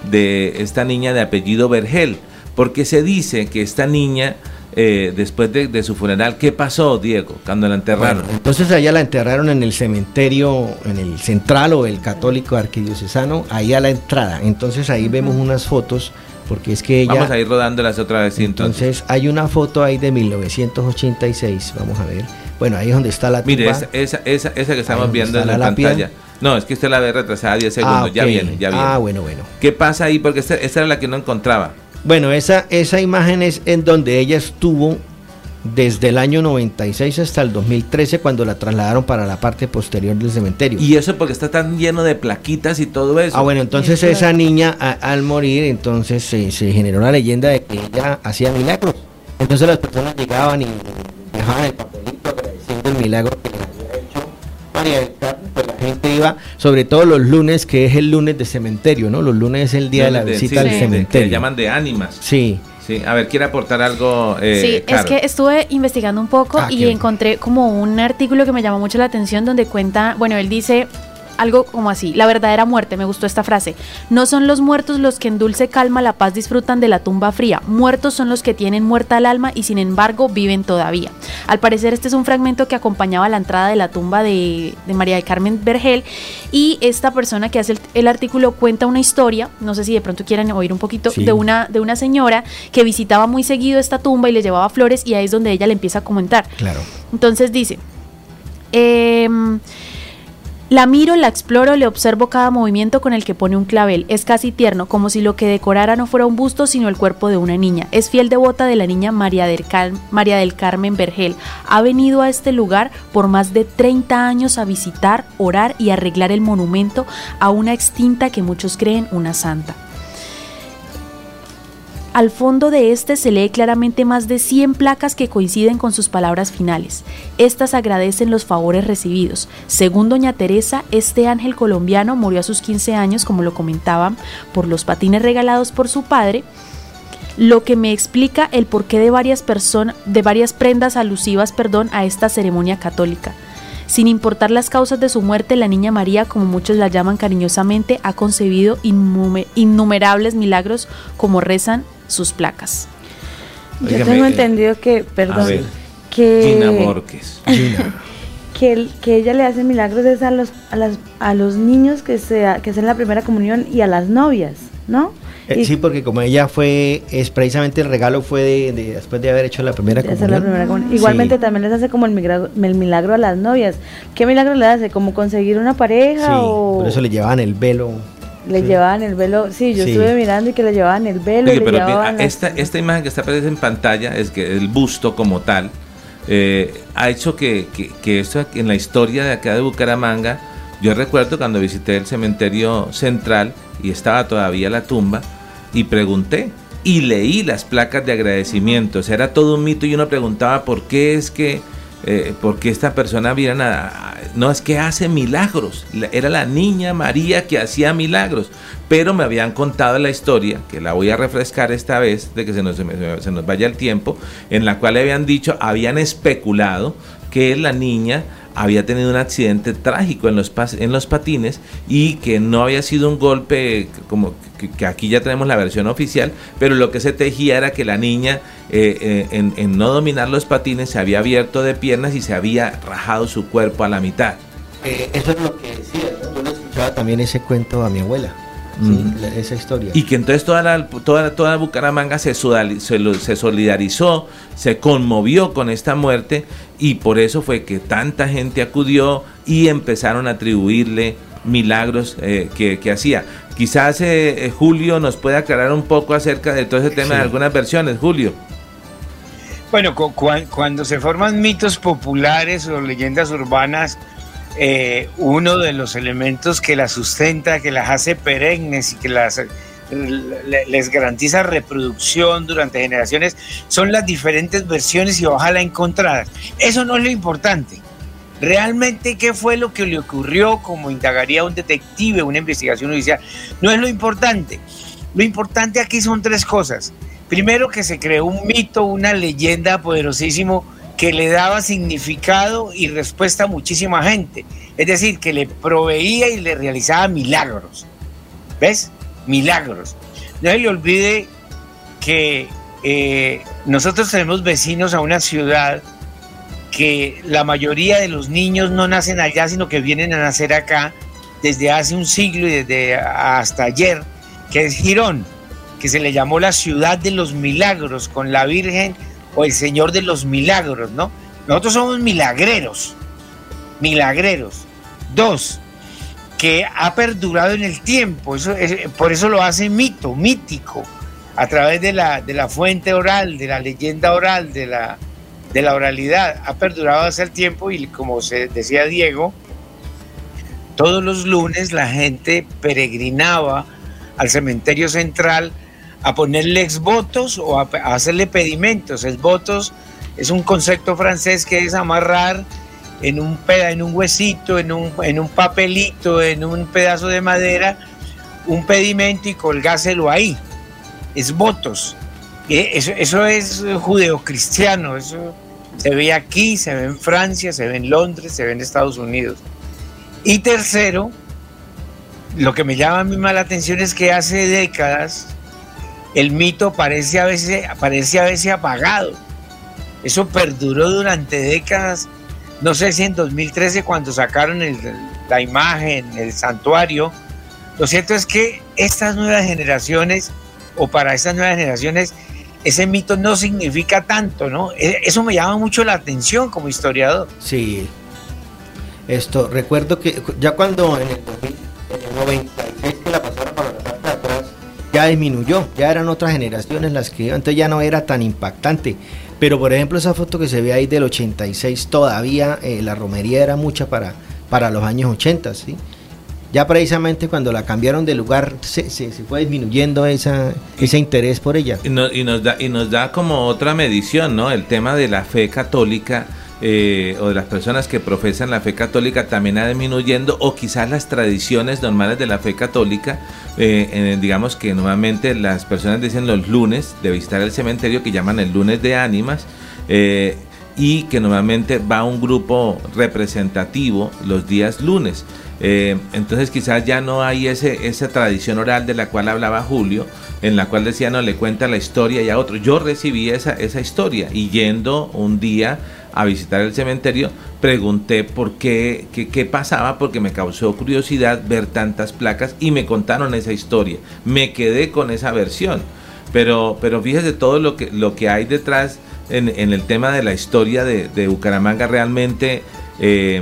de esta niña de apellido Vergel. Porque se dice que esta niña, eh, después de, de su funeral, ¿qué pasó, Diego, cuando la enterraron? Bueno, entonces allá la enterraron en el cementerio, en el central o el católico arquidiocesano, ahí a la entrada. Entonces ahí vemos unas fotos, porque es que ella... Vamos a ir rodándolas otra vez. entonces. Entonces hay una foto ahí de 1986, vamos a ver. Bueno, ahí es donde está la tumba. Mire, esa, esa, esa, esa que estamos viendo en la, pantalla. No, es que usted la ve retrasada 10 segundos. Ah, Ya ok. viene, ya viene. Ah, bueno, bueno. ¿Qué pasa ahí? Porque esta, esta era la que no encontraba. Bueno, esa, esa imagen es en donde ella estuvo desde el año 96 hasta el 2013 cuando la trasladaron para la parte posterior del cementerio. Y eso porque está tan lleno de plaquitas y todo eso. Ah, bueno, entonces esa niña a- al morir, entonces se, se generó la leyenda de que ella hacía milagros. Entonces las personas llegaban y dejaban el papelito agradeciendo el milagro que les había hecho María del Carmen, pues la gente iba, sobre todo los lunes, que es el lunes de cementerio, ¿no? Los lunes es el día de la visita al cementerio. Que llaman de ánimas. Sí. Sí, a ver, ¿quiere aportar algo? Eh, sí, es que estuve investigando un poco Ah, y qué encontré como un artículo que me llamó mucho la atención donde cuenta, bueno, él dice algo como así, la verdadera muerte, me gustó esta frase, no son los muertos los que en dulce calma la paz disfrutan de la tumba fría, muertos son los que tienen muerta el alma y sin embargo viven todavía. Al parecer este es un fragmento que acompañaba la entrada de la tumba de, de María del Carmen Vergel y esta persona que hace el, el artículo cuenta una historia, no sé si de pronto quieran oír un poquito, Sí. de una, de una señora que visitaba muy seguido esta tumba y le llevaba flores y ahí es donde ella le empieza a comentar. Claro. Entonces dice, em, la miro, la exploro, le observo cada movimiento con el que pone un clavel. Es casi tierno, como si lo que decorara no fuera un busto, sino el cuerpo de una niña. Es fiel devota de la niña María del, Carmen Vergel. Ha venido a este lugar por más de 30 años a visitar, orar y arreglar el monumento a una extinta que muchos creen una santa. Al fondo de este se lee claramente más de 100 placas que coinciden con sus palabras finales. Estas agradecen los favores recibidos. Según doña Teresa, este ángel colombiano murió a sus 15 años, como lo comentaban, por los patines regalados por su padre, lo que me explica el porqué de varias de varias prendas alusivas, perdón, a esta ceremonia católica. Sin importar las causas de su muerte, la niña María, como muchos la llaman cariñosamente, ha concebido innume- innumerables milagros como rezan sus placas. Yo tengo eh, entendido que, A perdón, ver, que, Gina Borges. <laughs> que, el- que ella le hace milagros es a los, a las, a los niños que, se, que hacen la primera comunión y a las novias, ¿no? Eh, Y- sí, porque como ella fue, es precisamente el regalo fue de, de- después de haber hecho la primera comunión. la primera comunión. Igualmente Sí. también les hace como el milagro, el milagro a las novias. ¿Qué milagro le hace? ¿Como conseguir una pareja Sí, o por eso le llevaban el velo. Le llevaban el velo? Sí, yo Sí. estuve mirando y que le llevaban el velo, le pero mira, las- esta, esta imagen que está presente en pantalla es que el busto como tal eh, ha hecho que, que, que esto en la historia de acá de Bucaramanga, yo recuerdo cuando visité el cementerio central y estaba todavía la tumba y pregunté y leí las placas de agradecimiento, o sea, era todo un mito y uno preguntaba por qué es que eh, porque esta persona viene a, no es que hace milagros, la- era la niña María que hacía milagros, pero me habían contado la historia, que la voy a refrescar esta vez, de que se nos, se nos vaya el tiempo, en la cual habían dicho, habían especulado que la niña había tenido un accidente trágico en los, en los patines y que no había sido un golpe como que, que aquí ya tenemos la versión oficial, pero lo que se tejía era que la niña eh, eh, en, en no dominar los patines se había abierto de piernas y se había rajado su cuerpo a la mitad. Eh, eso es lo que decía, ¿no? yo le escuchaba también ese cuento a mi abuela, sí, Mm. la- esa historia. Y que entonces toda, la, toda, toda Bucaramanga se, sodali- se, se solidarizó, se conmovió con esta muerte y por eso fue que tanta gente acudió y empezaron a atribuirle milagros eh, que, que hacía. Quizás eh, eh, Julio nos puede aclarar un poco acerca de todo ese tema de algunas versiones, Julio. Bueno, cu- cuan- cuando se forman mitos populares o leyendas urbanas, eh, uno de los elementos que las sustenta, que las hace perennes y que las, les garantiza reproducción durante generaciones, son las diferentes versiones y ojalá encontradas. Eso no es lo importante. Realmente, ¿qué fue lo que le ocurrió? Como indagaría un detective, una investigación judicial, no es lo importante. Lo importante aquí son tres cosas. Primero, que se creó un mito, una leyenda poderosísimo que le daba significado y respuesta a muchísima gente. Es decir, que le proveía y le realizaba milagros. ¿Ves? Milagros. No se le olvide que eh, nosotros tenemos vecinos a una ciudad que la mayoría de los niños no nacen allá, sino que vienen a nacer acá desde hace un siglo y desde hasta ayer, que es Girón, que se le llamó la ciudad de los milagros, con la Virgen o el Señor de los milagros, ¿no? Nosotros somos milagreros, milagreros. Dos, que ha perdurado en el tiempo, eso es- por eso lo hace mito, mítico, a través de la, de la fuente oral, de la leyenda oral, de la, de la oralidad, ha perdurado hace el tiempo y como se decía Diego, todos los lunes la gente peregrinaba al cementerio central a ponerle exvotos o a, a hacerle pedimentos. Exvotos es un concepto francés que es amarrar en un, en un huesito, en un, en un papelito, en un pedazo de madera, un pedimento y colgárselo ahí. Es votos. Eh, Eso, eso es judeocristiano, eso se ve aquí, se ve en Francia, se ve en Londres, se ve en Estados Unidos. Y tercero, lo que me llama a mí más la atención es que hace décadas el mito parece a veces, parece a veces apagado. Eso perduró durante décadas. No sé si en 2013 cuando sacaron la imagen, el santuario. Lo cierto es que estas nuevas generaciones, o para estas nuevas generaciones, ese mito no significa tanto, ¿no? E- Eso me llama mucho la atención como historiador. Sí. Esto, recuerdo que ya cuando en el, 2000, en el 96 ya disminuyó, ya eran otras generaciones las que iban, entonces ya no era tan impactante. Pero por ejemplo esa foto que se ve ahí del 86, todavía eh, la romería era mucha para, para los años 80, ¿sí? Ya precisamente cuando la cambiaron de lugar se, se- se fue disminuyendo esa, ese interés por ella. Y, no- y nos da, y nos da como otra medición, ¿no? El tema de la fe católica eh, o de las personas que profesan la fe católica también ha disminuyendo o quizás las tradiciones normales de la fe católica, eh, digamos que normalmente las personas dicen los lunes de visitar el cementerio que llaman el lunes de ánimas. eh, y que normalmente va un grupo representativo los días lunes. Entonces quizás ya no hay ese, esa tradición oral de la cual hablaba Julio, en la cual decía no le cuenta la historia y a otro. Yo recibí esa, esa historia y yendo un día a visitar el cementerio pregunté por qué, qué, qué pasaba porque me causó curiosidad ver tantas placas y me contaron esa historia. Me quedé con esa versión. Pero, pero fíjese todo lo que, lo que hay detrás en, el tema de la historia de, Bucaramanga. Realmente, eh,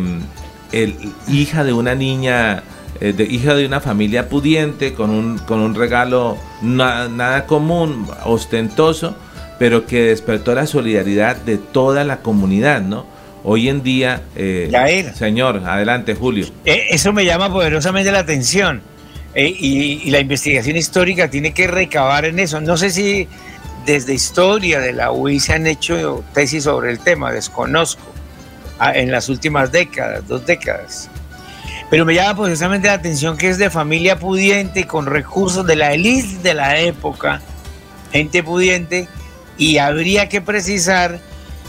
el, hija de una niña, eh, de, hija de una familia pudiente, con un, con un regalo na- nada común, ostentoso, pero que despertó la solidaridad de toda la comunidad, ¿no? Hoy en día, eh, señor, adelante Julio. Eh, Eso me llama poderosamente la atención. Eh, y, y la investigación histórica tiene que recabar en eso. No sé si desde historia de la UI se han hecho tesis sobre el tema, desconozco, ah, en las últimas décadas, dos décadas. Pero me llama poderosamente la atención que es de familia pudiente, con recursos de la élite de la época, gente pudiente, y habría que precisar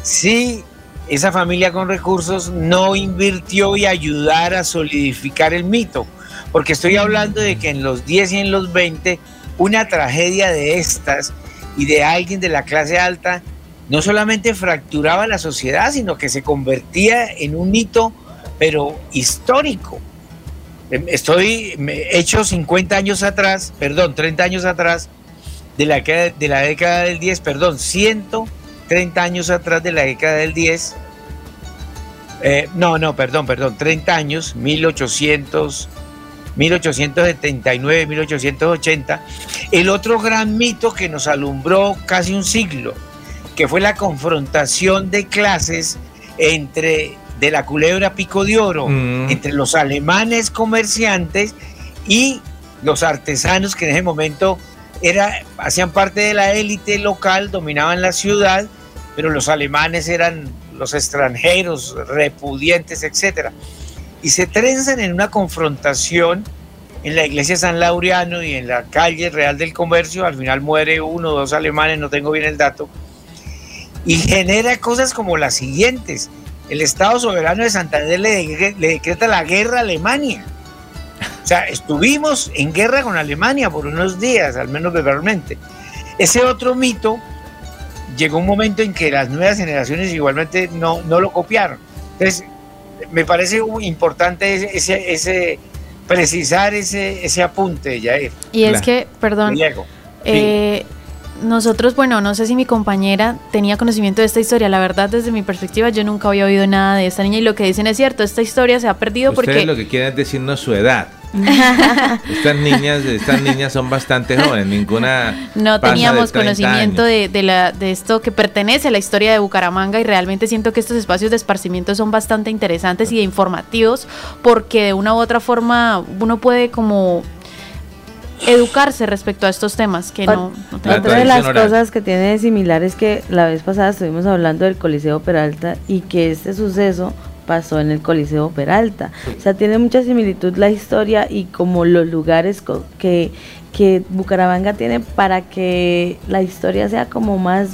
si esa familia con recursos no invirtió y ayudar a solidificar el mito. Porque estoy hablando de que en los 10 y en los 20, una tragedia de estas y de alguien de la clase alta no solamente fracturaba la sociedad, sino que se convertía en un mito, pero histórico. Em, Estoy hecho 50 años atrás, perdón, 30 años atrás, de la, que- de la década del 10, perdón, 130 años atrás de la década del 10. Eh, no, no, perdón, perdón, 30 años, 1800, 1879, 1880. El otro gran mito que nos alumbró casi un siglo, que fue la confrontación de clases entre de la culebra pico de oro, Mm. entre los alemanes comerciantes y los artesanos que en ese momento era, hacían parte de la élite local, dominaban la ciudad, pero los alemanes eran los extranjeros, repudientes, etc. Y se trenzan en una confrontación en la iglesia San Laureano y en la calle Real del Comercio, al final muere uno o dos alemanes, no tengo bien el dato, y genera cosas como las siguientes. El Estado Soberano de Santander le, le decreta la guerra a Alemania. O sea, estuvimos en guerra con Alemania por unos días, al menos verbalmente. Ese otro mito llegó un momento en que las nuevas generaciones igualmente no, no lo copiaron. Entonces, me parece importante ese, ese, ese- precisar ese, ese apunte, Jair. Y es que, perdón, Diego. eh, nosotros, bueno, no sé si mi compañera tenía conocimiento de esta historia. La verdad, desde mi perspectiva, yo nunca había oído nada de esta niña y lo que dicen es cierto. Esta historia se ha perdido Ustedes porque lo que quieren es decirnos su edad. <laughs> Estas niñas, estas niñas son bastante jóvenes, ninguna no de teníamos 30 conocimiento de, de la, de esto que pertenece a la historia de Bucaramanga y realmente siento que estos espacios de esparcimiento son bastante interesantes y informativos porque de una u otra forma uno puede como educarse respecto a estos temas que no, no tenemos. Otra de las cosas que tiene de similar es que la vez pasada estuvimos hablando del Coliseo Peralta y que este suceso pasó en el Coliseo Peralta. O sea, tiene mucha similitud la historia y como los lugares que, que Bucaramanga tiene para que la historia sea como más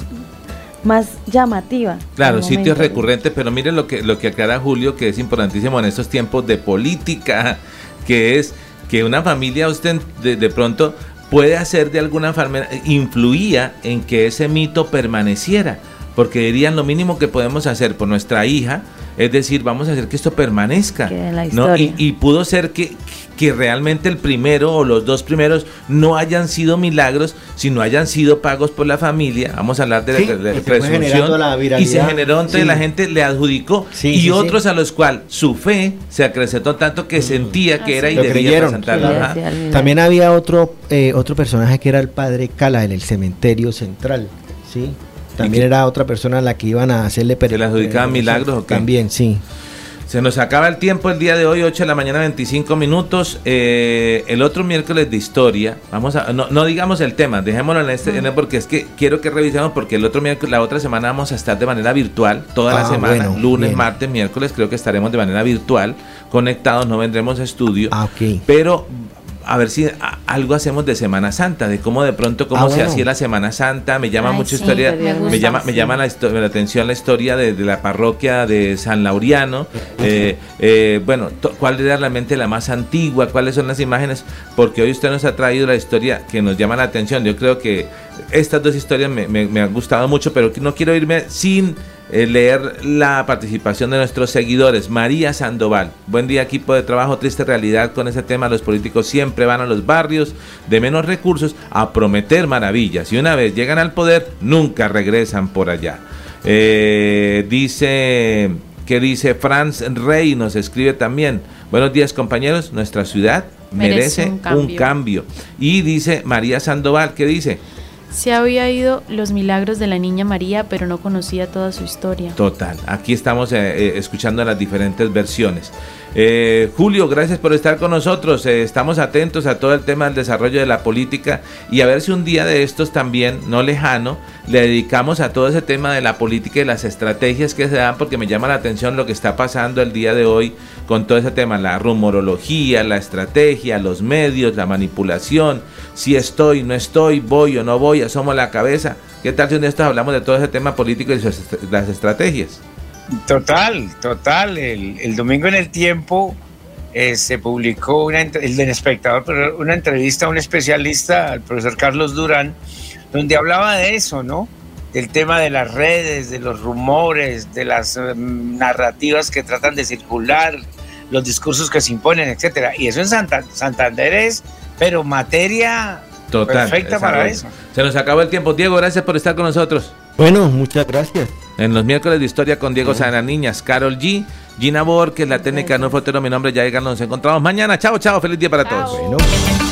más llamativa. Claro, sitios recurrentes, pero miren lo que, lo que aclara Julio, que es importantísimo en estos tiempos de política, que es que una familia usted de, pronto puede hacer de alguna forma, influía en que ese mito permaneciera, porque dirían lo mínimo que podemos hacer por nuestra hija, es decir, vamos a hacer que esto permanezca. ¿no? Y, pudo ser que, que realmente el primero o los dos primeros no hayan sido milagros, sino hayan sido pagos por la familia. Vamos a hablar de, la presunción. y se generó, entonces la gente le adjudicó. y otros a los cuales su fe se acrecentó tanto que sentía que era y debía También había otro, eh, otro personaje que era el padre Cala en el cementerio central. ¿sí? También era otra persona a la que iban a hacerle ¿Se le adjudicaban milagros o qué? También, sí. Se nos acaba el tiempo el día de hoy, 8 de la mañana, 25 minutos. Eh, el otro miércoles de historia, vamos a, no, digamos el tema, dejémoslo en este, porque es que quiero que revisemos, porque el otro miércoles, la otra semana vamos a estar de manera virtual, toda la ah, semana, lunes, martes, miércoles, creo que estaremos de manera virtual, conectados, no vendremos a estudio. Ah, Pero a ver si algo hacemos de Semana Santa, de cómo de pronto cómo ah, se hacía la Semana Santa, me llama mucho historia, me, llama me llama la, la, atención la historia de, la parroquia de San Lauriano, eh, eh, bueno, cuál era realmente la más antigua, cuáles son las imágenes, porque hoy usted nos ha traído la historia que nos llama la atención, yo creo que estas dos historias me, me han gustado mucho, pero no quiero irme sin leer la participación de nuestros seguidores. María Sandoval, buen día equipo de trabajo, triste realidad con ese tema. Los políticos siempre van a los barrios de menos recursos a prometer maravillas y una vez llegan al poder nunca regresan por allá. Eh, dice que dice Franz Rey, nos escribe también. Buenos días compañeros, nuestra ciudad merece, un, cambio. Y dice María Sandoval, ¿qué dice? Se había oído los milagros de la niña María, pero no conocía toda su historia. Total, aquí estamos eh, eh, escuchando las diferentes versiones. Eh, Julio, gracias por estar con nosotros. estamos atentos a todo el tema del desarrollo de la política y a ver si un día de estos también, no lejano, le dedicamos a todo ese tema de la política y las estrategias que se dan, porque me llama la atención lo que está pasando el día de hoy con todo ese tema, la rumorología, la estrategia, los medios, la manipulación, si estoy, no estoy, voy o no voy, asomo la cabeza. ¿Qué tal si un día estos hablamos de todo ese tema político y las estrategias? Total, total. El, domingo en el tiempo eh, se publicó una, el del espectador, pero una entrevista a un especialista, al profesor Carlos Durán, donde hablaba de eso, ¿no? Del tema de las redes, de los rumores, de las mm, narrativas que tratan de circular, los discursos que se imponen, etcétera. Y eso en Santander es, pero materia perfecta para eso. Se nos acabó el tiempo. Diego, gracias por estar con nosotros. Bueno, muchas gracias. En los miércoles de historia con Diego Sana Niñas, Carol G, Gina Borges, la técnica no fotero, mi nombre es Yair Nos encontramos mañana. Chao, chao. Feliz día para todos.